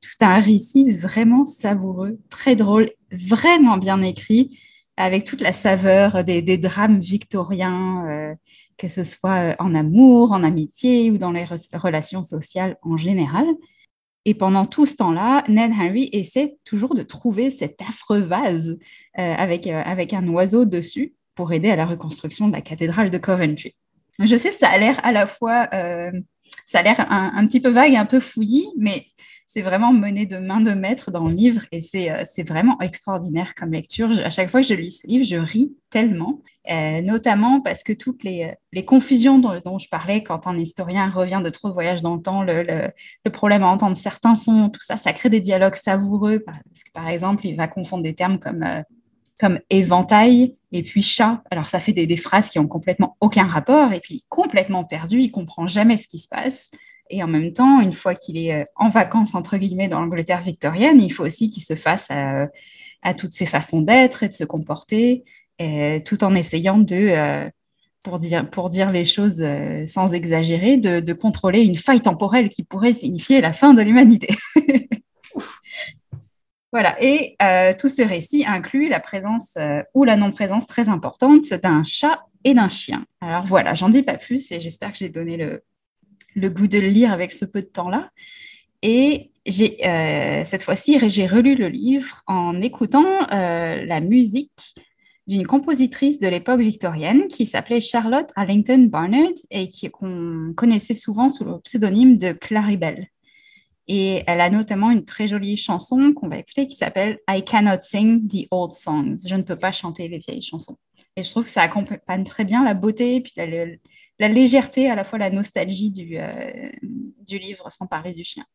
tout un récit vraiment savoureux, très drôle, vraiment bien écrit, avec toute la saveur des, drames victoriens, euh, que ce soit en amour, en amitié ou dans les relations sociales en général. Et pendant tout ce temps-là, Ned Henry essaie toujours de trouver cet affreux vase euh, avec, euh, avec un oiseau dessus pour aider à la reconstruction de la cathédrale de Coventry. Je sais, ça a l'air à la fois, euh, ça a l'air un, un, petit peu vague, un peu fouillis, mais c'est vraiment mené de main de maître dans le livre et c'est vraiment extraordinaire comme lecture. À chaque fois que je lis ce livre, je ris tellement. Euh, notamment parce que toutes les, confusions dont, je parlais quand un historien revient de trop de voyages dans le temps, le, problème à entendre certains sons, tout ça, ça crée des dialogues savoureux. Parce que, par exemple, il va confondre des termes comme, euh, comme éventail et puis chat. Alors, ça fait des, phrases qui ont complètement aucun rapport et puis complètement perdu, il comprend jamais ce qui se passe. Et en même temps, une fois qu'il est euh, en vacances, entre guillemets, dans l'Angleterre victorienne, il faut aussi qu'il se fasse à, à toutes ses façons d'être et de se comporter. Euh, tout en essayant de, euh, pour, dire, pour dire les choses euh, sans exagérer, de, contrôler une faille temporelle qui pourrait signifier la fin de l'humanité. <laughs> voilà, et tout ce récit inclut la présence ou la non-présence très importante d'un chat et d'un chien. Alors voilà, j'en dis pas plus et j'espère que j'ai donné le, le goût de le lire avec ce peu de temps-là. Et j'ai cette fois-ci, j'ai relu le livre en écoutant la musique d'une compositrice de l'époque victorienne qui s'appelait Charlotte Allington Barnard et qu'on connaissait souvent sous le pseudonyme de Claribel. Et elle a notamment une très jolie chanson qu'on va écouter qui s'appelle I Cannot Sing the Old Songs. Je ne peux pas chanter les vieilles chansons. Et je trouve que ça accompagne très bien la beauté puis la, légèreté, à la fois la nostalgie du, euh, du livre, sans parler du chien.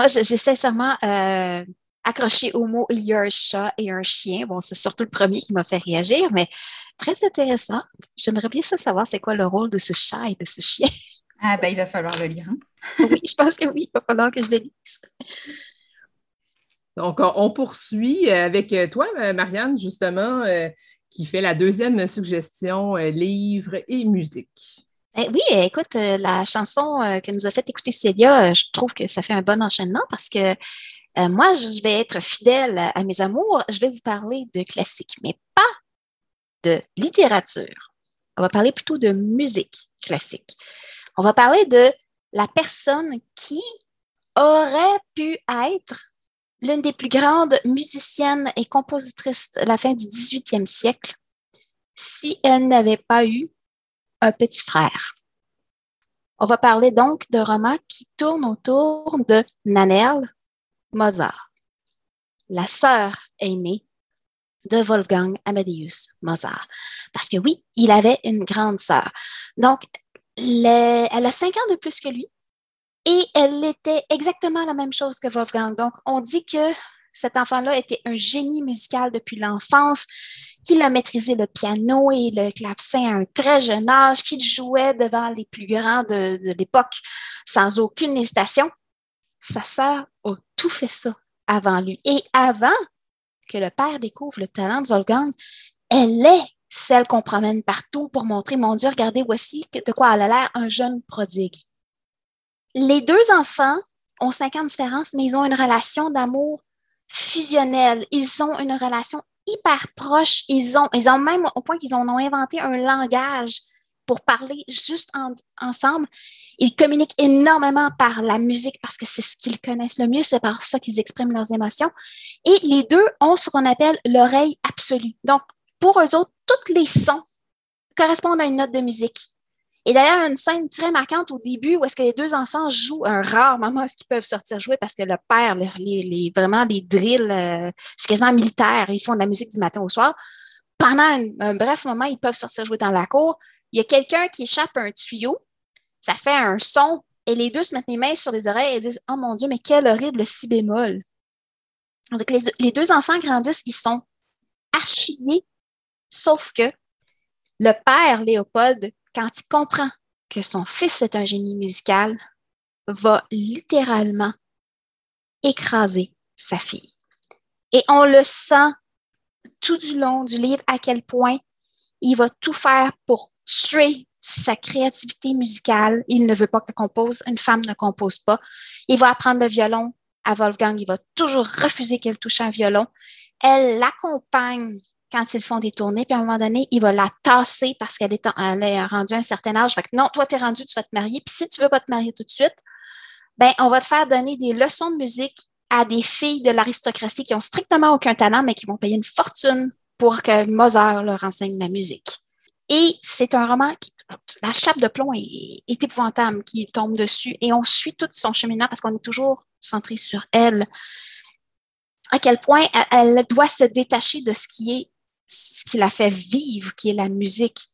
Moi, j'ai sincèrement euh, accroché au mot il y a un chat et un chien. Bon, c'est surtout le premier qui m'a fait réagir, mais très intéressant. J'aimerais bien ça savoir c'est quoi le rôle de ce chat et de ce chien. Ah, ben, il va falloir le lire. Hein. <laughs> oui, je pense que oui, il va falloir que je le lise. Donc, on poursuit avec toi, Marianne, justement, euh, qui fait la deuxième suggestion, euh, livre et musique. Eh oui, écoute, euh, la chanson euh, que nous a fait écouter Célia, euh, je trouve que ça fait un bon enchaînement parce que moi, je vais être fidèle à, mes amours. Je vais vous parler de classique, mais pas de littérature. On va parler plutôt de musique classique. On va parler de la personne qui aurait pu être l'une des plus grandes musiciennes et compositrices de la fin du 18e siècle si elle n'avait pas eu un petit frère. On va parler donc d'un roman qui tourne autour de Nanel Mozart, la sœur aînée de Wolfgang Amadeus Mozart. Parce que oui, il avait une grande sœur. Donc, elle a cinq ans de plus que lui et elle était exactement la même chose que Wolfgang. Donc, on dit que cet enfant-là était un génie musical depuis l'enfance qu'il a maîtrisé le piano et le clavecin à un très jeune âge, qu'il jouait devant les plus grands de, l'époque sans aucune hésitation. Sa sœur a tout fait ça avant lui. Et avant que le père découvre le talent de Wolfgang, elle est celle qu'on promène partout pour montrer, mon Dieu, regardez, voici de quoi elle a l'air un jeune prodigue. Les deux enfants ont cinq ans de différence, mais ils ont une relation d'amour fusionnelle. Ils ont une relation hyper proches. Ils ont, ils ont même au point qu'ils ont inventé un langage pour parler juste ensemble. Ils communiquent énormément par la musique parce que c'est ce qu'ils connaissent le mieux, c'est par ça qu'ils expriment leurs émotions. Et les deux ont ce qu'on appelle l'oreille absolue. Donc, pour eux autres, tous les sons correspondent à une note de musique. Et d'ailleurs, une scène très marquante au début où est-ce que les deux enfants jouent un rare moment est-ce qu'ils peuvent sortir jouer parce que le père, les, vraiment les drills, euh, c'est quasiment militaire, ils font de la musique du matin au soir. Pendant un, bref moment, ils peuvent sortir jouer dans la cour. Il y a quelqu'un qui échappe un tuyau, ça fait un son et les deux se mettent les mains sur les oreilles et disent Oh mon Dieu, mais quel horrible si bémol. Donc, les, les deux enfants grandissent, ils sont achillés, sauf que le père, Léopold, quand il comprend que son fils est un génie musical, va littéralement écraser sa fille. Et on le sent tout du long du livre à quel point il va tout faire pour tuer sa créativité musicale. Il ne veut pas qu'elle compose. Une femme ne compose pas. Il va apprendre le violon à Wolfgang. Il va toujours refuser qu'elle touche un violon. Elle l'accompagne quand ils font des tournées, puis à un moment donné, il va la tasser parce qu'elle est, rendue à un certain âge. Fait que non, toi, tu es rendu, tu vas te marier. Puis si tu veux pas te marier tout de suite, ben, on va te faire donner des leçons de musique à des filles de l'aristocratie qui ont strictement aucun talent, mais qui vont payer une fortune pour que Mozart leur enseigne la musique. Et c'est un roman qui, la chape de plomb est, est, épouvantable qui tombe dessus et on suit tout son cheminement parce qu'on est toujours centré sur elle. À quel point elle doit se détacher de ce qui est ce qui la fait vivre, qui est la musique.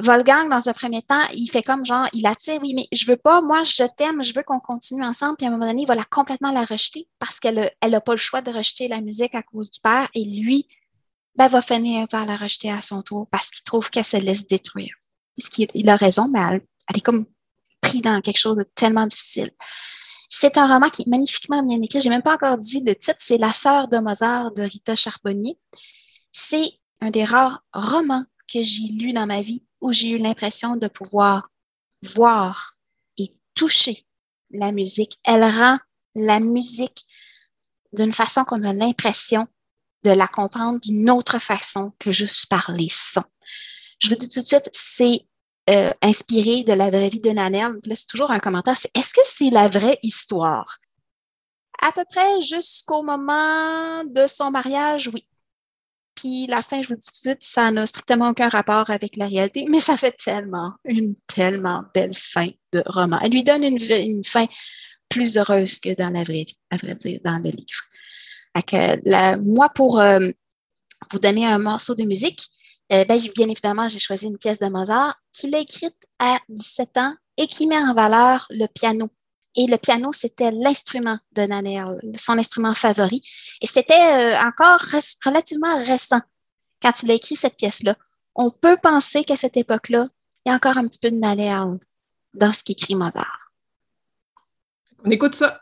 Wolfgang, dans un premier temps, il fait comme genre, il attire, oui, mais je veux pas, moi, je t'aime, je veux qu'on continue ensemble, puis à un moment donné, il va la complètement la rejeter parce qu'elle elle n'a pas le choix de rejeter la musique à cause du père, et lui, ben, va finir par la rejeter à son tour parce qu'il trouve qu'elle se laisse détruire. il a raison, mais elle, elle est comme pris dans quelque chose de tellement difficile. C'est un roman qui est magnifiquement bien écrit. J'ai même pas encore dit le titre, c'est La sœur de Mozart de Rita Charbonnier. C'est un des rares romans que j'ai lus dans ma vie où j'ai eu l'impression de pouvoir voir et toucher la musique. Elle rend la musique d'une façon qu'on a l'impression de la comprendre d'une autre façon que juste par les sons. Je vous dis tout de suite, c'est euh, inspiré de la vraie vie de Nanelle. Là, c'est toujours un commentaire. Est-ce que c'est la vraie histoire? À peu près jusqu'au moment de son mariage, oui. Puis la fin, je vous dis tout de suite, ça n'a strictement aucun rapport avec la réalité, mais ça fait tellement, une tellement belle fin de roman. Elle lui donne une, fin plus heureuse que dans la vraie vie, à vrai dire, dans le livre. moi, pour euh, vous donner un morceau de musique, euh, ben, bien évidemment, j'ai choisi une pièce de Mozart qu'il a écrite à 17 ans et qui met en valeur le piano. Et le piano, c'était l'instrument de Nanel, son instrument favori. Et c'était euh, encore relativement récent quand il a écrit cette pièce-là. On peut penser qu'à cette époque-là, il y a encore un petit peu de Nanel dans ce qu'écrit Mozart. On écoute ça.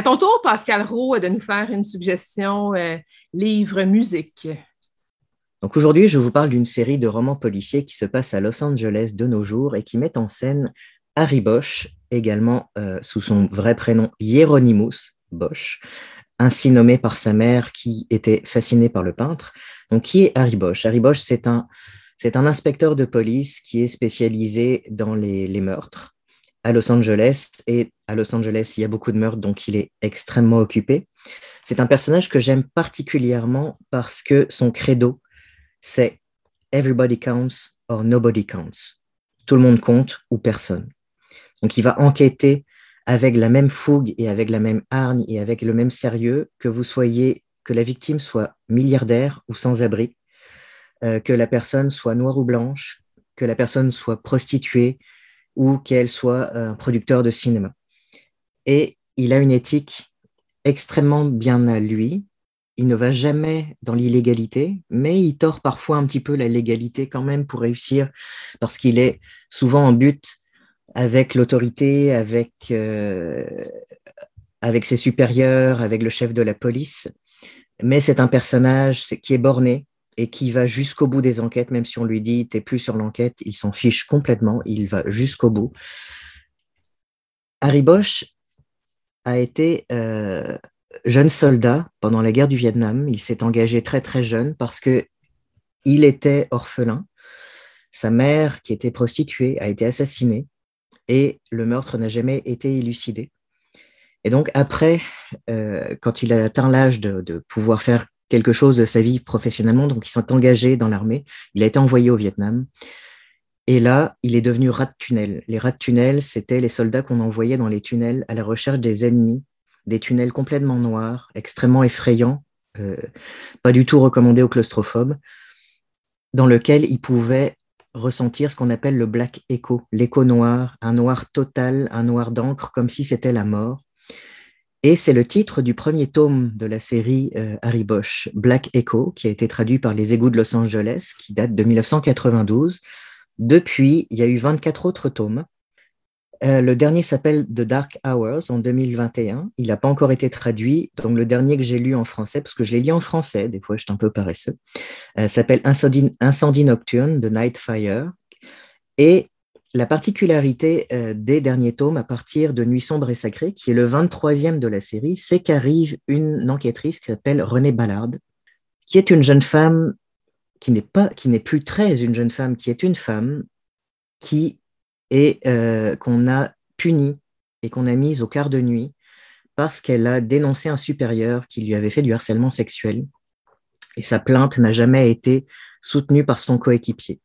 À ton tour, Pascal Roux, de nous faire une suggestion euh, livre-musique. Donc aujourd'hui, je vous parle d'une série de romans policiers qui se passe à Los Angeles de nos jours et qui met en scène Harry Bosch, également euh, sous son vrai prénom Hieronymus Bosch, ainsi nommé par sa mère qui était fascinée par le peintre. Donc qui est Harry Bosch? Harry Bosch, c'est un, c'est un inspecteur de police qui est spécialisé dans les, les meurtres à Los Angeles et à Los Angeles, il y a beaucoup de meurtres, donc il est extrêmement occupé. C'est un personnage que j'aime particulièrement parce que son credo, c'est Everybody counts or nobody counts. Tout le monde compte ou personne. Donc il va enquêter avec la même fougue et avec la même hargne et avec le même sérieux que vous soyez, que la victime soit milliardaire ou sans abri, euh, que la personne soit noire ou blanche, que la personne soit prostituée ou qu'elle soit un producteur de cinéma. Et il a une éthique extrêmement bien à lui. Il ne va jamais dans l'illégalité, mais il tord parfois un petit peu la légalité quand même pour réussir, parce qu'il est souvent en but avec l'autorité, avec, euh, avec ses supérieurs, avec le chef de la police. Mais c'est un personnage qui est borné et qui va jusqu'au bout des enquêtes, même si on lui dit t'es plus sur l'enquête, il s'en fiche complètement, il va jusqu'au bout. Harry Bosch a été euh, jeune soldat pendant la guerre du Vietnam. Il s'est engagé très très jeune parce que il était orphelin. Sa mère, qui était prostituée, a été assassinée et le meurtre n'a jamais été élucidé. Et donc après, euh, quand il a atteint l'âge de, pouvoir faire quelque chose de sa vie professionnellement, donc il s'est engagé dans l'armée, il a été envoyé au Vietnam. Et là, il est devenu rat de tunnel. Les rats de tunnel, c'était les soldats qu'on envoyait dans les tunnels à la recherche des ennemis, des tunnels complètement noirs, extrêmement effrayants, euh, pas du tout recommandés aux claustrophobes, dans lequel ils pouvaient ressentir ce qu'on appelle le black echo, l'écho noir, un noir total, un noir d'encre, comme si c'était la mort. Et c'est le titre du premier tome de la série euh, Harry Bosch, Black Echo, qui a été traduit par les égouts de Los Angeles, qui date de 1992. Depuis, il y a eu 24 autres tomes. Euh, le dernier s'appelle The Dark Hours en 2021. Il n'a pas encore été traduit. Donc, le dernier que j'ai lu en français, parce que je l'ai lu en français, des fois je suis un peu paresseux, euh, s'appelle Incendie, nocturne de Night Fire. Et la particularité euh, des derniers tomes, à partir de Nuit sombre et sacrée, qui est le 23e de la série, c'est qu'arrive une enquêtrice qui s'appelle Renée Ballard, qui est une jeune femme qui n'est pas, qui n'est plus très une jeune femme, qui est une femme qui et euh, qu'on a punie et qu'on a mise au quart de nuit parce qu'elle a dénoncé un supérieur qui lui avait fait du harcèlement sexuel. Et sa plainte n'a jamais été soutenue par son coéquipier.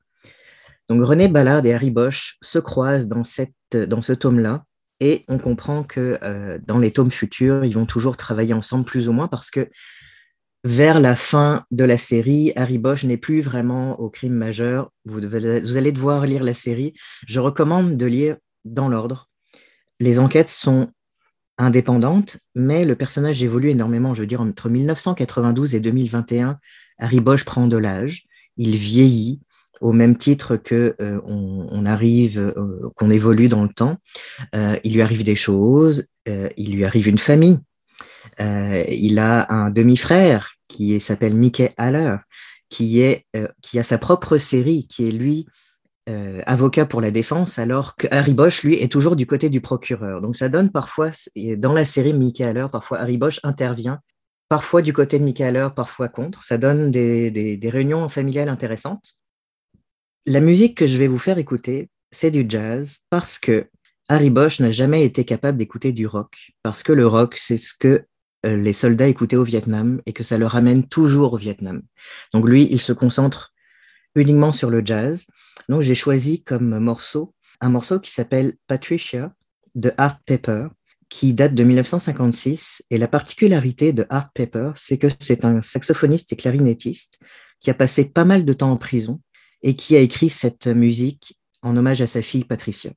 Donc René Ballard et Harry Bosch se croisent dans, cette, ce tome-là et on comprend que euh, dans les tomes futurs, ils vont toujours travailler ensemble plus ou moins parce que vers la fin de la série, Harry Bosch n'est plus vraiment au crime majeur. Vous, allez devoir lire la série. Je recommande de lire dans l'ordre. Les enquêtes sont indépendantes, mais le personnage évolue énormément. Je veux dire, entre 1992 et 2021, Harry Bosch prend de l'âge, il vieillit au même titre que euh, on, arrive, euh, qu'on évolue dans le temps. Euh, il lui arrive des choses, il lui arrive une famille. il a un demi-frère qui s'appelle Mickey Haller, qui, a sa propre série, qui est lui avocat pour la défense, alors que Harry Bosch, lui, est toujours du côté du procureur. Donc ça donne parfois, dans la série Mickey Haller, parfois Harry Bosch intervient, parfois du côté de Mickey Haller, parfois contre. Ça donne des réunions familiales intéressantes. La musique que je vais vous faire écouter, c'est du jazz parce que Harry Bosch n'a jamais été capable d'écouter du rock, parce que le rock, c'est ce que euh, les soldats écoutaient au Vietnam et que ça leur ramène toujours au Vietnam. Donc lui, il se concentre uniquement sur le jazz. Donc j'ai choisi comme morceau un morceau qui s'appelle Patricia de Art Pepper, qui date de 1956. Et la particularité de Art Pepper, c'est que c'est un saxophoniste et clarinettiste qui a passé pas mal de temps en prison et qui a écrit cette musique en hommage à sa fille Patricia.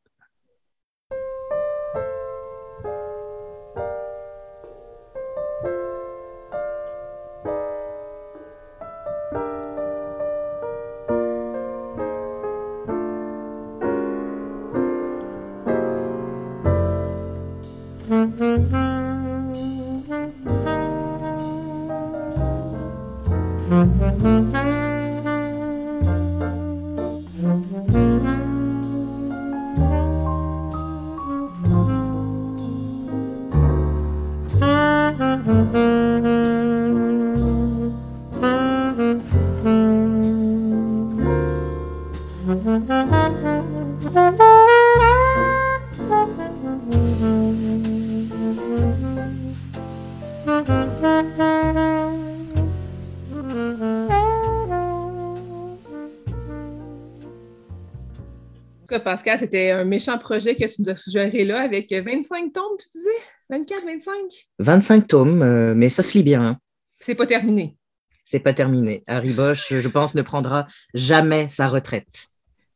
Pascal, c'était un méchant projet que tu nous as suggéré là avec 25 tomes, tu disais? 24, 25 25 tomes, euh, mais ça se lit bien. Hein. C'est pas terminé. C'est pas terminé. Harry Bosch, je pense, ne prendra jamais sa retraite.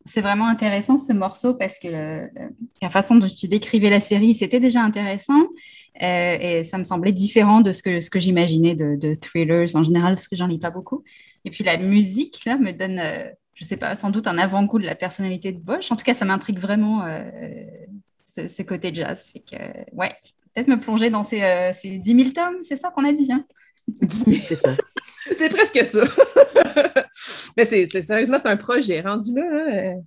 C'est vraiment intéressant ce morceau parce que la façon dont tu décrivais la série, c'était déjà intéressant. Euh, et ça me semblait différent de ce que, ce que j'imaginais de, thrillers en général, parce que j'en lis pas beaucoup. Et puis la musique, là, me donne, euh, je sais pas, sans doute un avant-goût de la personnalité de Bosch. En tout cas, ça m'intrigue vraiment euh, ce, côté jazz. Fait que, ouais, peut-être me plonger dans ces, ces 10 000 tomes, c'est ça qu'on a dit, hein? C'est ça. <laughs> c'est presque ça. <laughs> Mais c'est, sérieusement, c'est un projet rendu là. Il hein.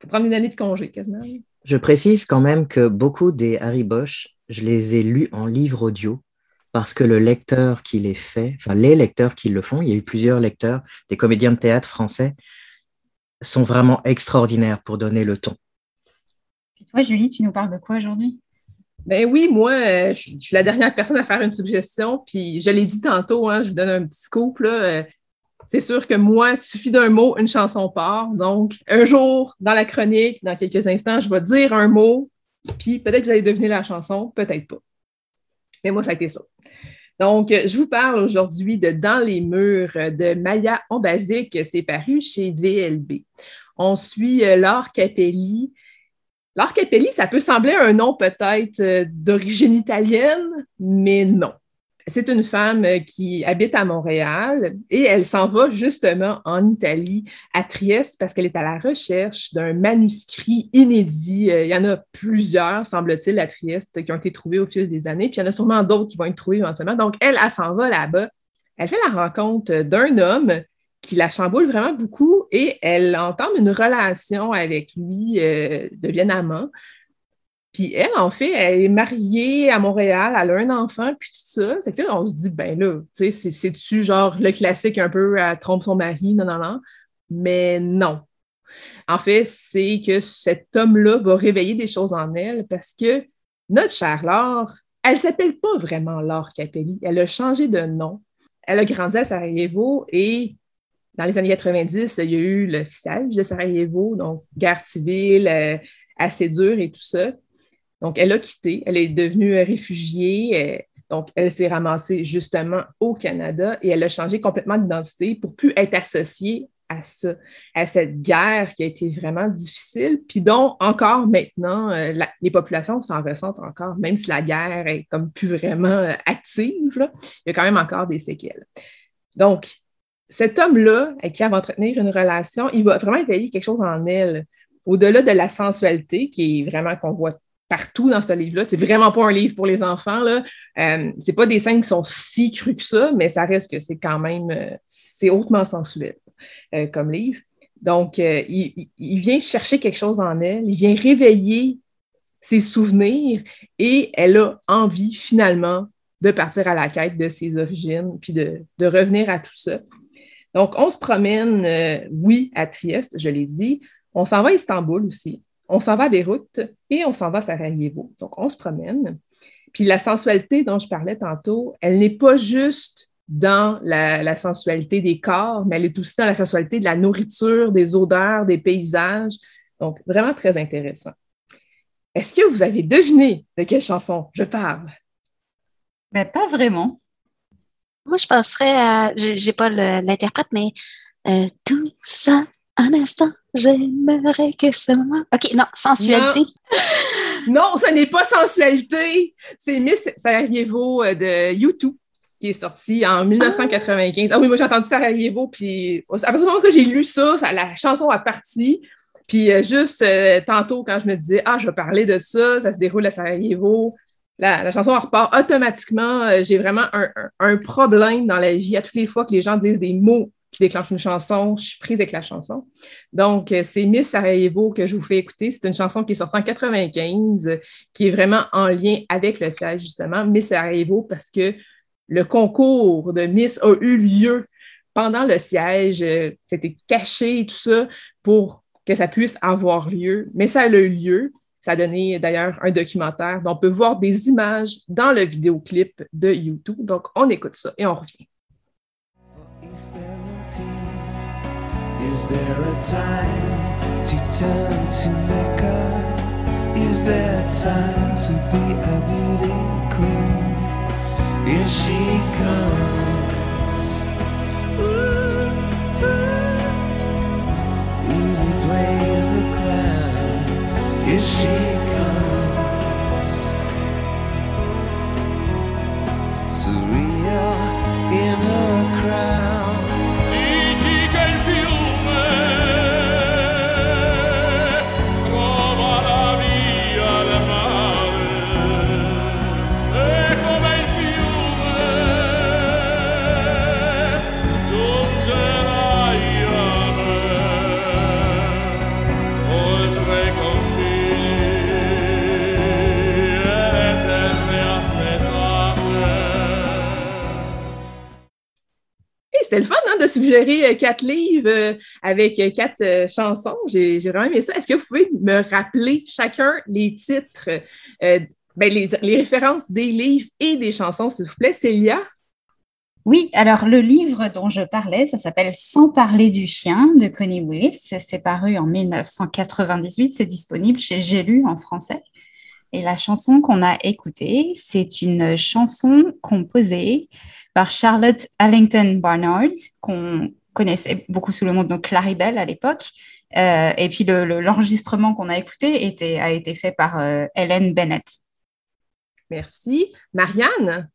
faut prendre une année de congé quasiment. Je précise quand même que beaucoup des Harry Bosch, je les ai lus en livre audio parce que le lecteur qui les fait, enfin les lecteurs qui le font, il y a eu plusieurs lecteurs, des comédiens de théâtre français, sont vraiment extraordinaires pour donner le ton. Et toi, Julie, tu nous parles de quoi aujourd'hui? Ben oui, moi, euh, je, suis la dernière personne à faire une suggestion, puis je l'ai dit tantôt, hein, je vous donne un petit scoop. Là, euh, c'est sûr que moi, il suffit d'un mot, une chanson part. Donc, un jour, dans la chronique, dans quelques instants, je vais dire un mot, puis peut-être que vous allez deviner la chanson, peut-être pas. Mais moi, ça a été ça. Donc, je vous parle aujourd'hui de Dans les murs de Maya Ombasic. C'est paru chez VLB. On suit euh, Laure Capelli. Laure Capelli, ça peut sembler un nom peut-être euh, d'origine italienne, mais non. C'est une femme euh, qui habite à Montréal et elle s'en va justement en Italie, à Trieste, parce qu'elle est à la recherche d'un manuscrit inédit. Euh, il y en a plusieurs, semble-t-il, à Trieste, qui ont été trouvés au fil des années, puis il y en a sûrement d'autres qui vont être trouvés éventuellement. Donc, elle, elle, s'en va là-bas. Elle fait la rencontre d'un homme qui la chamboule vraiment beaucoup et elle entame une relation avec lui, euh, deviennent amants. Puis elle, en fait, elle est mariée à Montréal, elle a un enfant, puis tout ça. C'est que là, on se dit, ben là, tu sais, c'est-tu genre le classique un peu, elle trompe son mari, non, non, non. Mais non. En fait, c'est que cet homme-là va réveiller des choses en elle parce que notre chère Laure, elle s'appelle pas vraiment Laure Capelli. Elle a changé de nom. Elle a grandi à Sarajevo et dans les années 90, il y a eu le siège de Sarajevo, donc guerre civile euh, assez dure et tout ça. Donc, elle a quitté, elle est devenue réfugiée. Euh, donc, elle s'est ramassée justement au Canada et elle a changé complètement d'identité pour plus être associée à ça, à cette guerre qui a été vraiment difficile, puis dont encore maintenant, euh, les populations s'en ressentent encore, même si la guerre est comme plus vraiment euh, active, il y a quand même encore des séquelles. Donc, cet homme-là, avec qui elle va entretenir une relation, il va vraiment éveiller quelque chose en elle, au-delà de la sensualité, qui est vraiment qu'on voit partout dans ce livre-là. C'est vraiment pas un livre pour les enfants. Là. Euh, c'est pas des scènes qui sont si crues que ça, mais ça reste que c'est quand même euh, c'est hautement sensuel euh, comme livre. Donc, euh, il, vient chercher quelque chose en elle, il vient réveiller ses souvenirs et elle a envie finalement de partir à la quête de ses origines, puis de, de revenir à tout ça. Donc, on se promène, oui, à Trieste, je l'ai dit. On s'en va à Istanbul aussi on s'en va à Beyrouth et on s'en va à Sarajevo. Donc, on se promène. Puis la sensualité dont je parlais tantôt, elle n'est pas juste dans la, sensualité des corps, mais elle est aussi dans la sensualité de la nourriture, des odeurs, des paysages. Donc, vraiment très intéressant. Est-ce que vous avez deviné de quelle chanson je parle? Ben, pas vraiment. Moi, je penserais à, j'ai pas l'interprète, mais euh, tout ça un instant, j'aimerais que ce moment. OK, non, sensualité. Non, ce n'est pas sensualité. C'est Miss Sarajevo euh, de YouTube qui est sorti en 1995. Ah, oui, moi j'ai entendu Sarajevo, puis à partir du moment que j'ai lu ça, la chanson a parti. Puis euh, juste euh, tantôt, quand je me disais, ah, je vais parler de ça, ça se déroule à Sarajevo, la, chanson repart automatiquement. j'ai vraiment un, problème dans la vie à toutes les fois que les gens disent des mots qui déclenche une chanson, je suis prise avec la chanson. Donc, euh, c'est Miss Sarajevo que je vous fais écouter. C'est une chanson qui est sortie en 95, qui est vraiment en lien avec le siège, justement, Miss Sarajevo, parce que le concours de Miss a eu lieu pendant le siège. Euh, c'était caché, tout ça, pour que ça puisse avoir lieu. Mais ça a eu lieu. Ça a donné d'ailleurs un documentaire dont on peut voir des images dans le vidéoclip de YouTube. Donc, on écoute ça et on revient. Is there a time to turn to Mecca? Is there time to be a beauty queen? Here she comes. Ooh. Beauty plays the clown. Here she comes. Surreal De suggérer euh, quatre livres euh, avec euh, quatre chansons. J'ai vraiment aimé ça. Est-ce que vous pouvez me rappeler chacun les titres, ben, les, les références des livres et des chansons, s'il vous plaît? Célia? Oui, alors le livre dont je parlais, ça s'appelle Sans parler du chien de Connie Willis. C'est paru en 1998. C'est disponible chez J'ai lu en français. Et la chanson qu'on a écoutée, c'est une chanson composée par Charlotte Allington Barnard, qu'on connaissait beaucoup sous le nom de Claribel à l'époque. Euh, et puis le- le- l'enregistrement qu'on a écouté était, a été fait par euh, Helen Bennett. Merci. Marianne?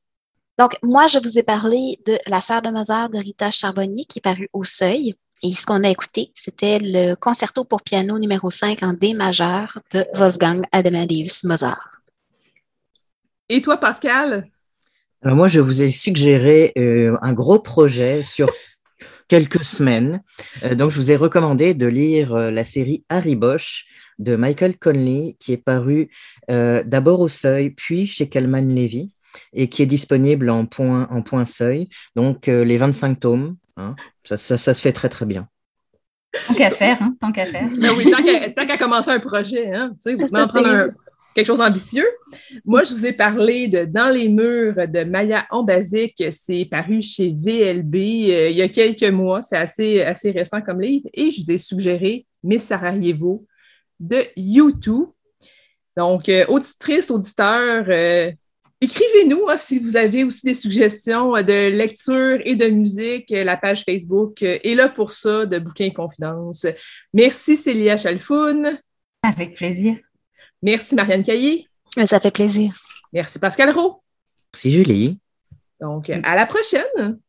Donc, moi, je vous ai parlé de La sœur de Mozart de Rita Charbonnier qui est paru au Seuil. Et ce qu'on a écouté, c'était le concerto pour piano numéro 5 en D majeur de Wolfgang Amadeus Mozart. Et toi, Pascal? Alors moi, je vous ai suggéré euh, un gros projet sur <laughs> quelques semaines. Euh, donc, je vous ai recommandé de lire euh, la série Harry Bosch de Michael Conley, qui est paru euh, d'abord au Seuil, puis chez Calman Levy, et qui est disponible en point, en point Seuil. Donc, euh, les 25 tomes, hein, ça, ça- ça se fait très très bien. Tant qu'à faire, hein, tant qu'à faire. Ben oui, tant qu'à commencer un projet, hein, tu sais, vous en prendre un- quelque chose d'ambitieux. Moi, je vous ai parlé de Dans les murs de Maya Ambasic. C'est paru chez VLB euh, il y a quelques mois. C'est assez, assez récent comme livre. Et je vous ai suggéré Miss Sarajevo de U2. Donc, euh, auditrices, auditeurs, euh, écrivez-nous hein, si vous avez aussi des suggestions euh, de lecture et de musique. La page Facebook est là pour ça, de Bouquins Confidence. Merci Célia Chalfoun. Avec plaisir. Merci Marianne Caillé. Ça fait plaisir. Merci Pascal Rowe. Merci Julie. Donc, à la prochaine.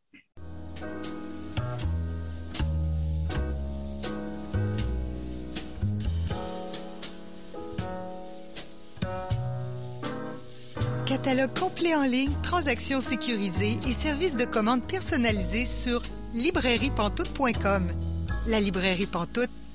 Catalogue complet en ligne, transactions sécurisées et services de commande personnalisés sur librairiepantoute.com. La librairie Pantoute,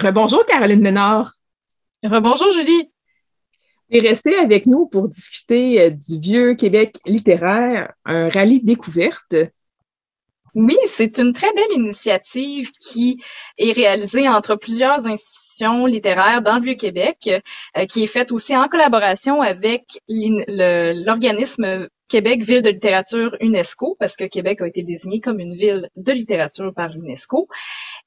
Rebonjour Caroline Ménard. Rebonjour Julie. Et restez avec nous pour discuter euh, du vieux Québec littéraire, un rallye découverte. Oui, c'est une très belle initiative qui est réalisée entre plusieurs institutions littéraires dans le Vieux-Québec, euh, qui est faite aussi en collaboration avec l'organisme Québec Ville de littérature UNESCO, parce que Québec a été désigné comme une ville de littérature par l'UNESCO.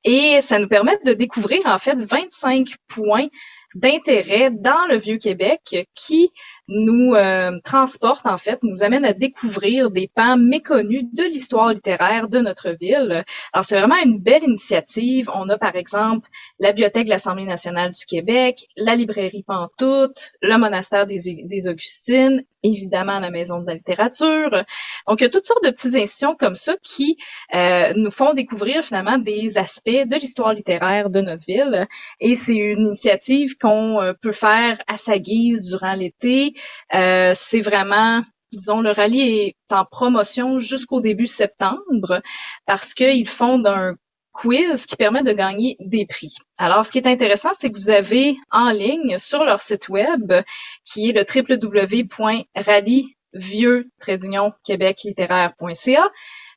Et ça nous permet de découvrir en fait 25 points d'intérêt dans le Vieux-Québec qui nous euh, transporte en fait, nous amène à découvrir des pans méconnus de l'histoire littéraire de notre ville. Alors c'est vraiment une belle initiative. On a par exemple la bibliothèque de l'Assemblée nationale du Québec, la librairie Pantoute, le monastère des, des Augustines, évidemment la maison de la littérature. Donc il y a toutes sortes de petites institutions comme ça qui euh, nous font découvrir finalement des aspects de l'histoire littéraire de notre ville. Et c'est une initiative qu'on euh, peut faire à sa guise durant l'été. Euh, c'est vraiment disons, le rallye est en promotion jusqu'au début septembre parce qu'ils font un quiz qui permet de gagner des prix. Alors, ce qui est intéressant, c'est que vous avez en ligne sur leur site web, qui est le www.rallyvieux-québec-littéraire.ca,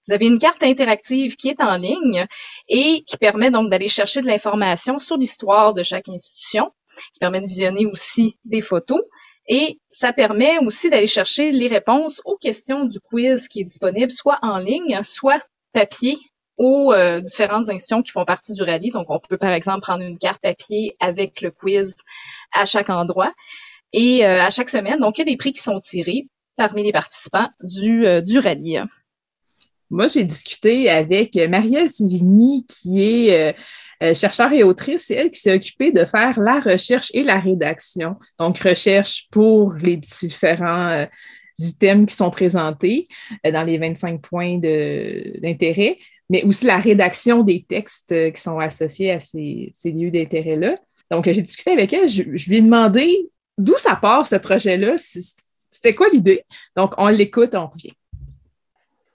vous avez une carte interactive qui est en ligne et qui permet donc d'aller chercher de l'information sur l'histoire de chaque institution, qui permet de visionner aussi des photos. Et ça permet aussi d'aller chercher les réponses aux questions du quiz qui est disponible soit en ligne, soit papier aux euh, différentes institutions qui font partie du rallye. Donc, on peut par exemple prendre une carte papier avec le quiz à chaque endroit. Et euh, à chaque semaine, donc, il y a des prix qui sont tirés parmi les participants du, euh, du rallye. Moi, j'ai discuté avec Marielle Sivigny, qui est euh, euh, chercheur et autrice. C'est elle qui s'est occupée de faire la recherche et la rédaction. Donc, recherche pour les différents euh, items qui sont présentés dans les 25 points d'intérêt, mais aussi la rédaction des textes qui sont associés à ces, lieux d'intérêt-là. Donc, j'ai discuté avec elle. Je lui ai demandé d'où ça part, ce projet-là. C'était quoi l'idée? Donc, on l'écoute, on revient.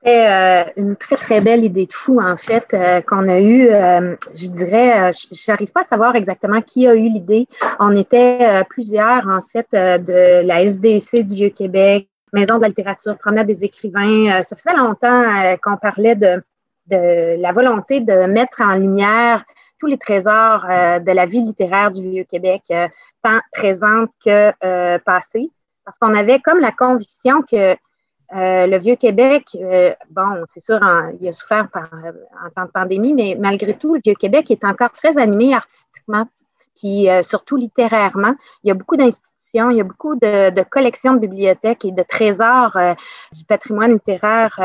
C'est euh, une très, très belle idée de fou, en fait, euh, qu'on a eue. Euh, je dirais, j'arrive pas à savoir exactement qui a eu l'idée. On était plusieurs, en fait, de la SDC du Vieux-Québec, Maison de la littérature, Promenade des écrivains. ça faisait longtemps qu'on parlait de, de la volonté de mettre en lumière tous les trésors de la vie littéraire du Vieux-Québec, tant présente que passée, parce qu'on avait comme la conviction que euh, le Vieux-Québec, euh, bon, c'est sûr, il a souffert euh, en temps de pandémie, mais malgré tout, le Vieux-Québec est encore très animé artistiquement, puis surtout littérairement. Il y a beaucoup d'institutions, il y a beaucoup de, collections de bibliothèques et de trésors du patrimoine littéraire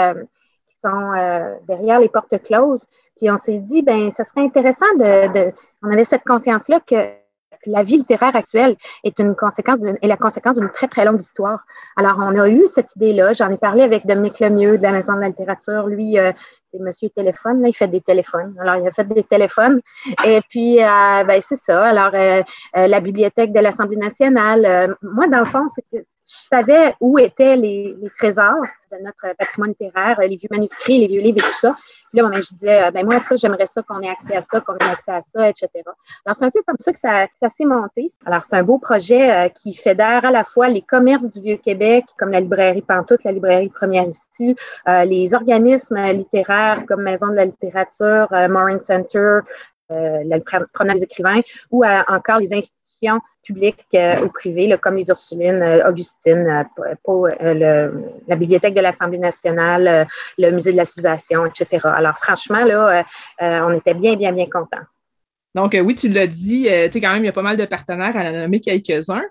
qui sont derrière les portes closes. Puis on s'est dit, ben, ça serait intéressant de on avait cette conscience-là que la vie littéraire actuelle est une conséquence est la conséquence d'une très, très longue histoire. Alors, on a eu cette idée-là. J'en ai parlé avec Dominique Lemieux de la Maison de la littérature. Lui, euh, c'est Monsieur Téléphone, là, il fait des téléphones. Alors, il a fait des téléphones. Et puis, euh, ben, c'est ça. Alors, euh, la bibliothèque de l'Assemblée nationale. moi, dans le fond, je savais où étaient les, trésors de notre patrimoine littéraire, les vieux manuscrits, les vieux livres et tout ça. Là, je disais, ben moi, ça, j'aimerais ça qu'on ait accès à ça, qu'on ait accès à ça, etc. Alors, c'est un peu comme ça que ça, s'est monté. Alors, c'est un beau projet euh, qui fédère à la fois les commerces du Vieux-Québec, comme la librairie Pantoute, la librairie Première Issue, euh, les organismes littéraires comme Maison de la littérature, euh, Morin Center, la promenade des écrivains, ou encore les institutions publiques euh, ou privées, comme les Ursulines, euh, Augustine, euh, la Bibliothèque de l'Assemblée nationale, le Musée de l'Association, etc. Alors, franchement, là, on était bien, bien, bien contents. Donc, oui, tu l'as dit, tu sais, quand même, il y a pas mal de partenaires, à en nommer quelques-uns.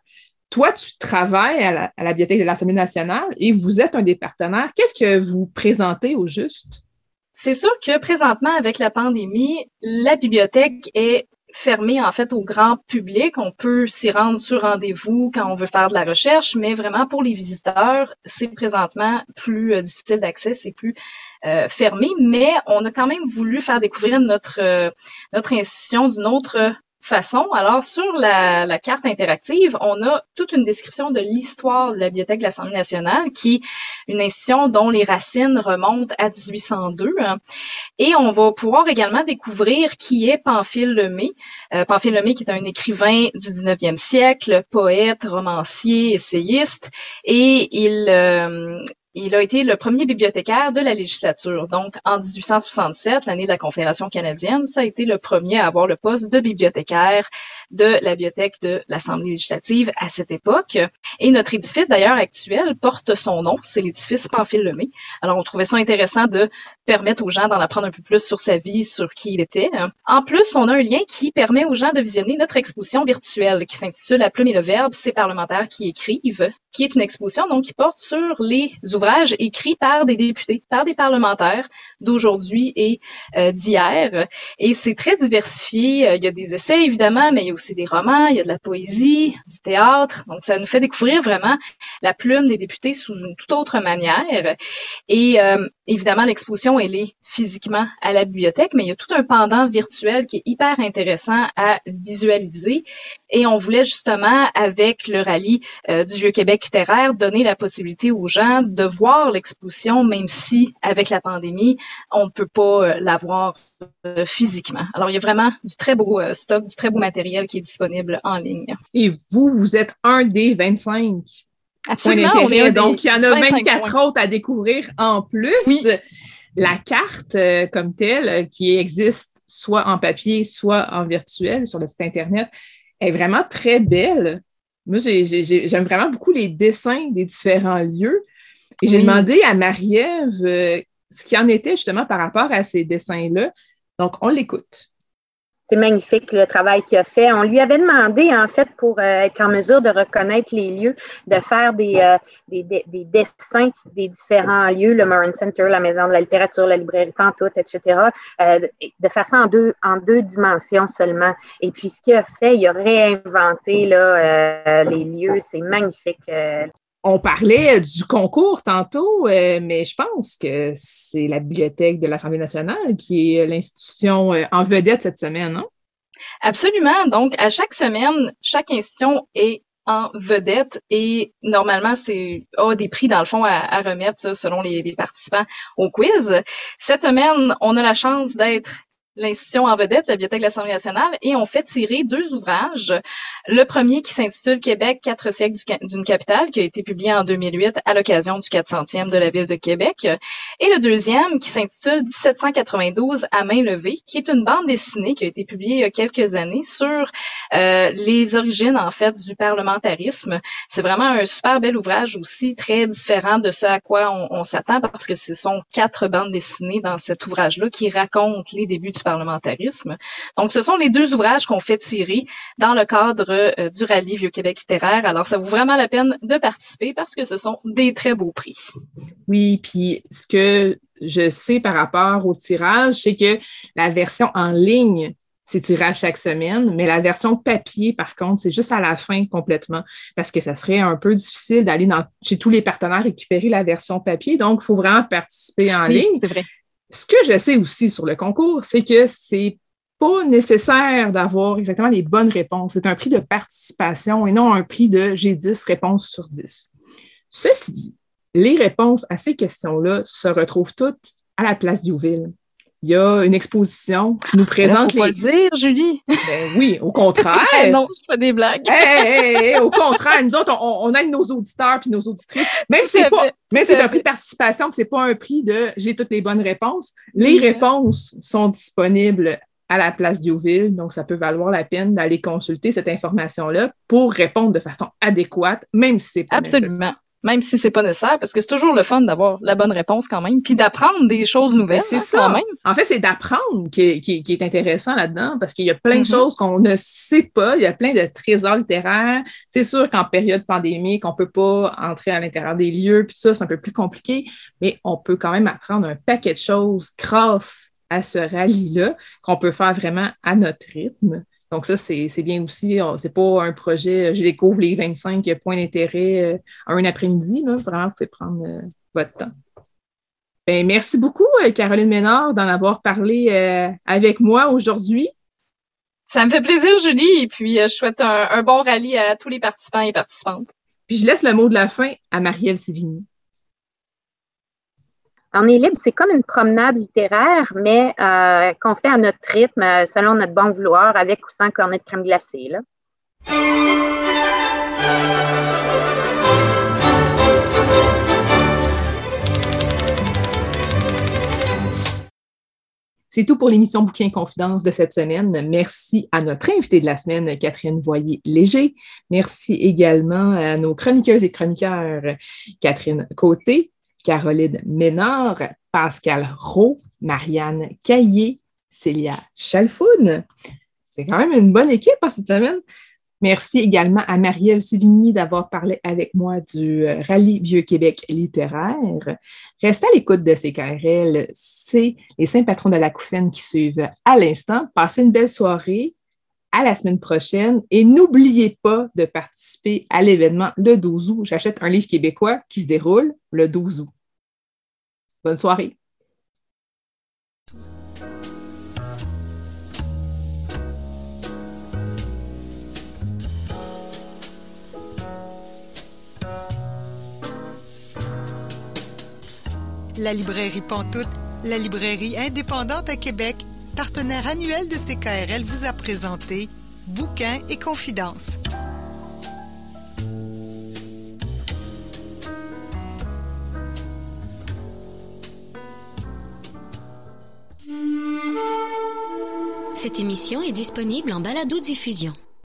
Toi, tu travailles à la, à la Bibliothèque de l'Assemblée nationale et vous êtes un des partenaires. Qu'est-ce que vous présentez au juste? C'est sûr que présentement, avec la pandémie, la bibliothèque est fermé en fait au grand public. On peut s'y rendre sur rendez-vous quand on veut faire de la recherche, mais vraiment pour les visiteurs, c'est présentement plus euh, difficile d'accès, c'est plus euh, fermé. Mais on a quand même voulu faire découvrir notre euh, notre institution d'une autre Alors, sur la, la, carte interactive, on a toute une description de l'histoire de la Bibliothèque de l'Assemblée nationale, qui est une institution dont les racines remontent à 1802. Et on va pouvoir également découvrir qui est Pamphile Lemay. Euh, Pamphile Lemay, qui est un écrivain du 19e siècle, poète, romancier, essayiste. Et il, euh, il a été le premier bibliothécaire de la législature. Donc, en 1867, l'année de la Confédération canadienne, ça a été le premier à avoir le poste de bibliothécaire de la bibliothèque de l'Assemblée législative à cette époque. Et notre édifice, d'ailleurs, actuel, porte son nom. C'est l'édifice Pamphile Lemay. Alors, on trouvait ça intéressant de permettre aux gens d'en apprendre un peu plus sur sa vie, sur qui il était. En plus, on a un lien qui permet aux gens de visionner notre exposition virtuelle qui s'intitule La plume et le verbe, ces parlementaires qui écrivent, qui est une exposition donc qui porte sur les ouvrages écrits par des députés, par des parlementaires d'aujourd'hui et euh, d'hier. Et c'est très diversifié. Euh, il y a des essais évidemment, mais il y a aussi des romans, il y a de la poésie, du théâtre. Donc ça nous fait découvrir vraiment la plume des députés sous une toute autre manière. Et euh, évidemment, l'exposition, elle est physiquement à la bibliothèque, mais il y a tout un pendant virtuel qui est hyper intéressant à visualiser. Et on voulait justement, avec le rallye euh, du Vieux-Québec littéraire, donner la possibilité aux gens de voir l'exposition, même si, avec la pandémie, on ne peut pas euh, la voir physiquement. Alors, il y a vraiment du très beau stock, du très beau matériel qui est disponible en ligne. Et vous, vous êtes un des 25 Absolument. Donc, il y en a 24 autres à découvrir en plus. La carte comme telle, qui existe soit en papier, soit en virtuel sur le site Internet, est vraiment très belle. Moi, j'aime vraiment beaucoup les dessins des différents lieux. Et j'ai demandé à Marie-Ève euh, ce qu'il en était justement par rapport à ces dessins-là. Donc, on l'écoute. C'est magnifique le travail qu'il a fait. On lui avait demandé, en fait, pour euh, être en mesure de reconnaître les lieux, de faire des, euh, des, dessins des différents lieux, le Morin Center, la Maison de la littérature, la librairie Pantoute, etc., euh, de faire ça en deux, en deux dimensions seulement. Et puis, ce qu'il a fait, il a réinventé là, les lieux. C'est magnifique. On parlait du concours tantôt, mais je pense que c'est la bibliothèque de l'Assemblée nationale qui est l'institution en vedette cette semaine, non? Absolument. Donc, à chaque semaine, chaque institution est en vedette et normalement, c'est a des prix dans le fond à, remettre selon les, participants au quiz. Cette semaine, on a la chance d'être l'institution en vedette, la Bibliothèque de l'Assemblée nationale, et on fait tirer deux ouvrages. Le premier qui s'intitule Québec, quatre siècles d'une capitale, qui a été publié en 2008 à l'occasion du 400e de la ville de Québec. Et le deuxième qui s'intitule 1792 à main levée, qui est une bande dessinée qui a été publiée il y a quelques années sur euh, les origines, en fait, du parlementarisme. C'est vraiment un super bel ouvrage aussi, très différent de ce à quoi on, on s'attend, parce que ce sont quatre bandes dessinées dans cet ouvrage-là qui racontent les débuts du parlementarisme. Donc, ce sont les deux ouvrages qu'on fait tirer dans le cadre euh, du rallye Vieux-Québec littéraire. Alors, ça vaut vraiment la peine de participer parce que ce sont des très beaux prix. Oui, puis ce que je sais par rapport au tirage, c'est que la version en ligne c'est tiré chaque semaine, mais la version papier, par contre, c'est juste à la fin complètement, parce que ça serait un peu difficile d'aller chez tous les partenaires récupérer la version papier. Donc, il faut vraiment participer en oui, ligne. C'est vrai. Ce que je sais aussi sur le concours, c'est que c'est pas nécessaire d'avoir exactement les bonnes réponses. C'est un prix de participation et non un prix de j'ai 10 réponses sur 10. Ceci dit, les réponses à ces questions-là se retrouvent toutes à la place d'Youville il y a une exposition qui nous présente. Faut pas le dire, Julie. Ben oui, au <laughs> contraire. non, je fais des blagues. au contraire, nous autres, on, aide nos auditeurs puis nos auditrices. Même si c'est pas, même c'est un prix de participation, c'est pas un prix de j'ai toutes les bonnes réponses. Les réponses sont disponibles à la place d'Youville, donc ça peut valoir la peine d'aller consulter cette information-là pour répondre de façon adéquate, même si c'est pas Absolument même si c'est pas nécessaire, parce que c'est toujours le fun d'avoir la bonne réponse quand même, puis d'apprendre des choses nouvelles. C'est ça. Quand même. En fait, c'est d'apprendre qui, qui, est intéressant là-dedans, parce qu'il y a plein de mm-hmm. choses qu'on ne sait pas. Il y a plein de trésors littéraires. C'est sûr qu'en période pandémique, on peut pas entrer à l'intérieur des lieux, puis ça, c'est un peu plus compliqué, mais on peut quand même apprendre un paquet de choses grâce à ce rallye-là qu'on peut faire vraiment à notre rythme. Donc, ça, c'est bien aussi. C'est pas un projet, je découvre les 25 points d'intérêt euh, en un après-midi. Vraiment, vous pouvez prendre euh, votre temps. Ben, merci beaucoup, euh, Caroline Ménard, d'en avoir parlé avec moi aujourd'hui. Ça me fait plaisir, Julie, et puis je souhaite un, bon rallye à tous les participants et participantes. Puis je laisse le mot de la fin à Marie-Ève Sévigny. On est libre, c'est comme une promenade littéraire, mais euh, qu'on fait à notre rythme, euh, selon notre bon vouloir, avec ou sans cornet de crème glacée. C'est tout pour l'émission Bouquin Confidence de cette semaine. Merci à notre invité de la semaine, Catherine Voyer-Léger. Merci également à nos chroniqueuses et chroniqueurs, Catherine Côté, Caroline Ménard, Pascal Rowe, Marianne Caillé, Célia Chalfoun. C'est quand même une bonne équipe hein, cette semaine. Merci également à Marielle Sévigny d'avoir parlé avec moi du euh, Rallye Vieux-Québec littéraire. Restez à l'écoute de CKRL. C'est les saints patrons de la Couffaine qui suivent à l'instant. Passez une belle soirée. À la semaine prochaine. Et n'oubliez pas de participer à l'événement le 12 août. J'achète un livre québécois qui se déroule le 12 août. Bonne soirée. La librairie Pantoute, la librairie indépendante à Québec, partenaire annuel de CKRL, vous a présenté Bouquins et Confidences. Cette émission est disponible en balado-diffusion.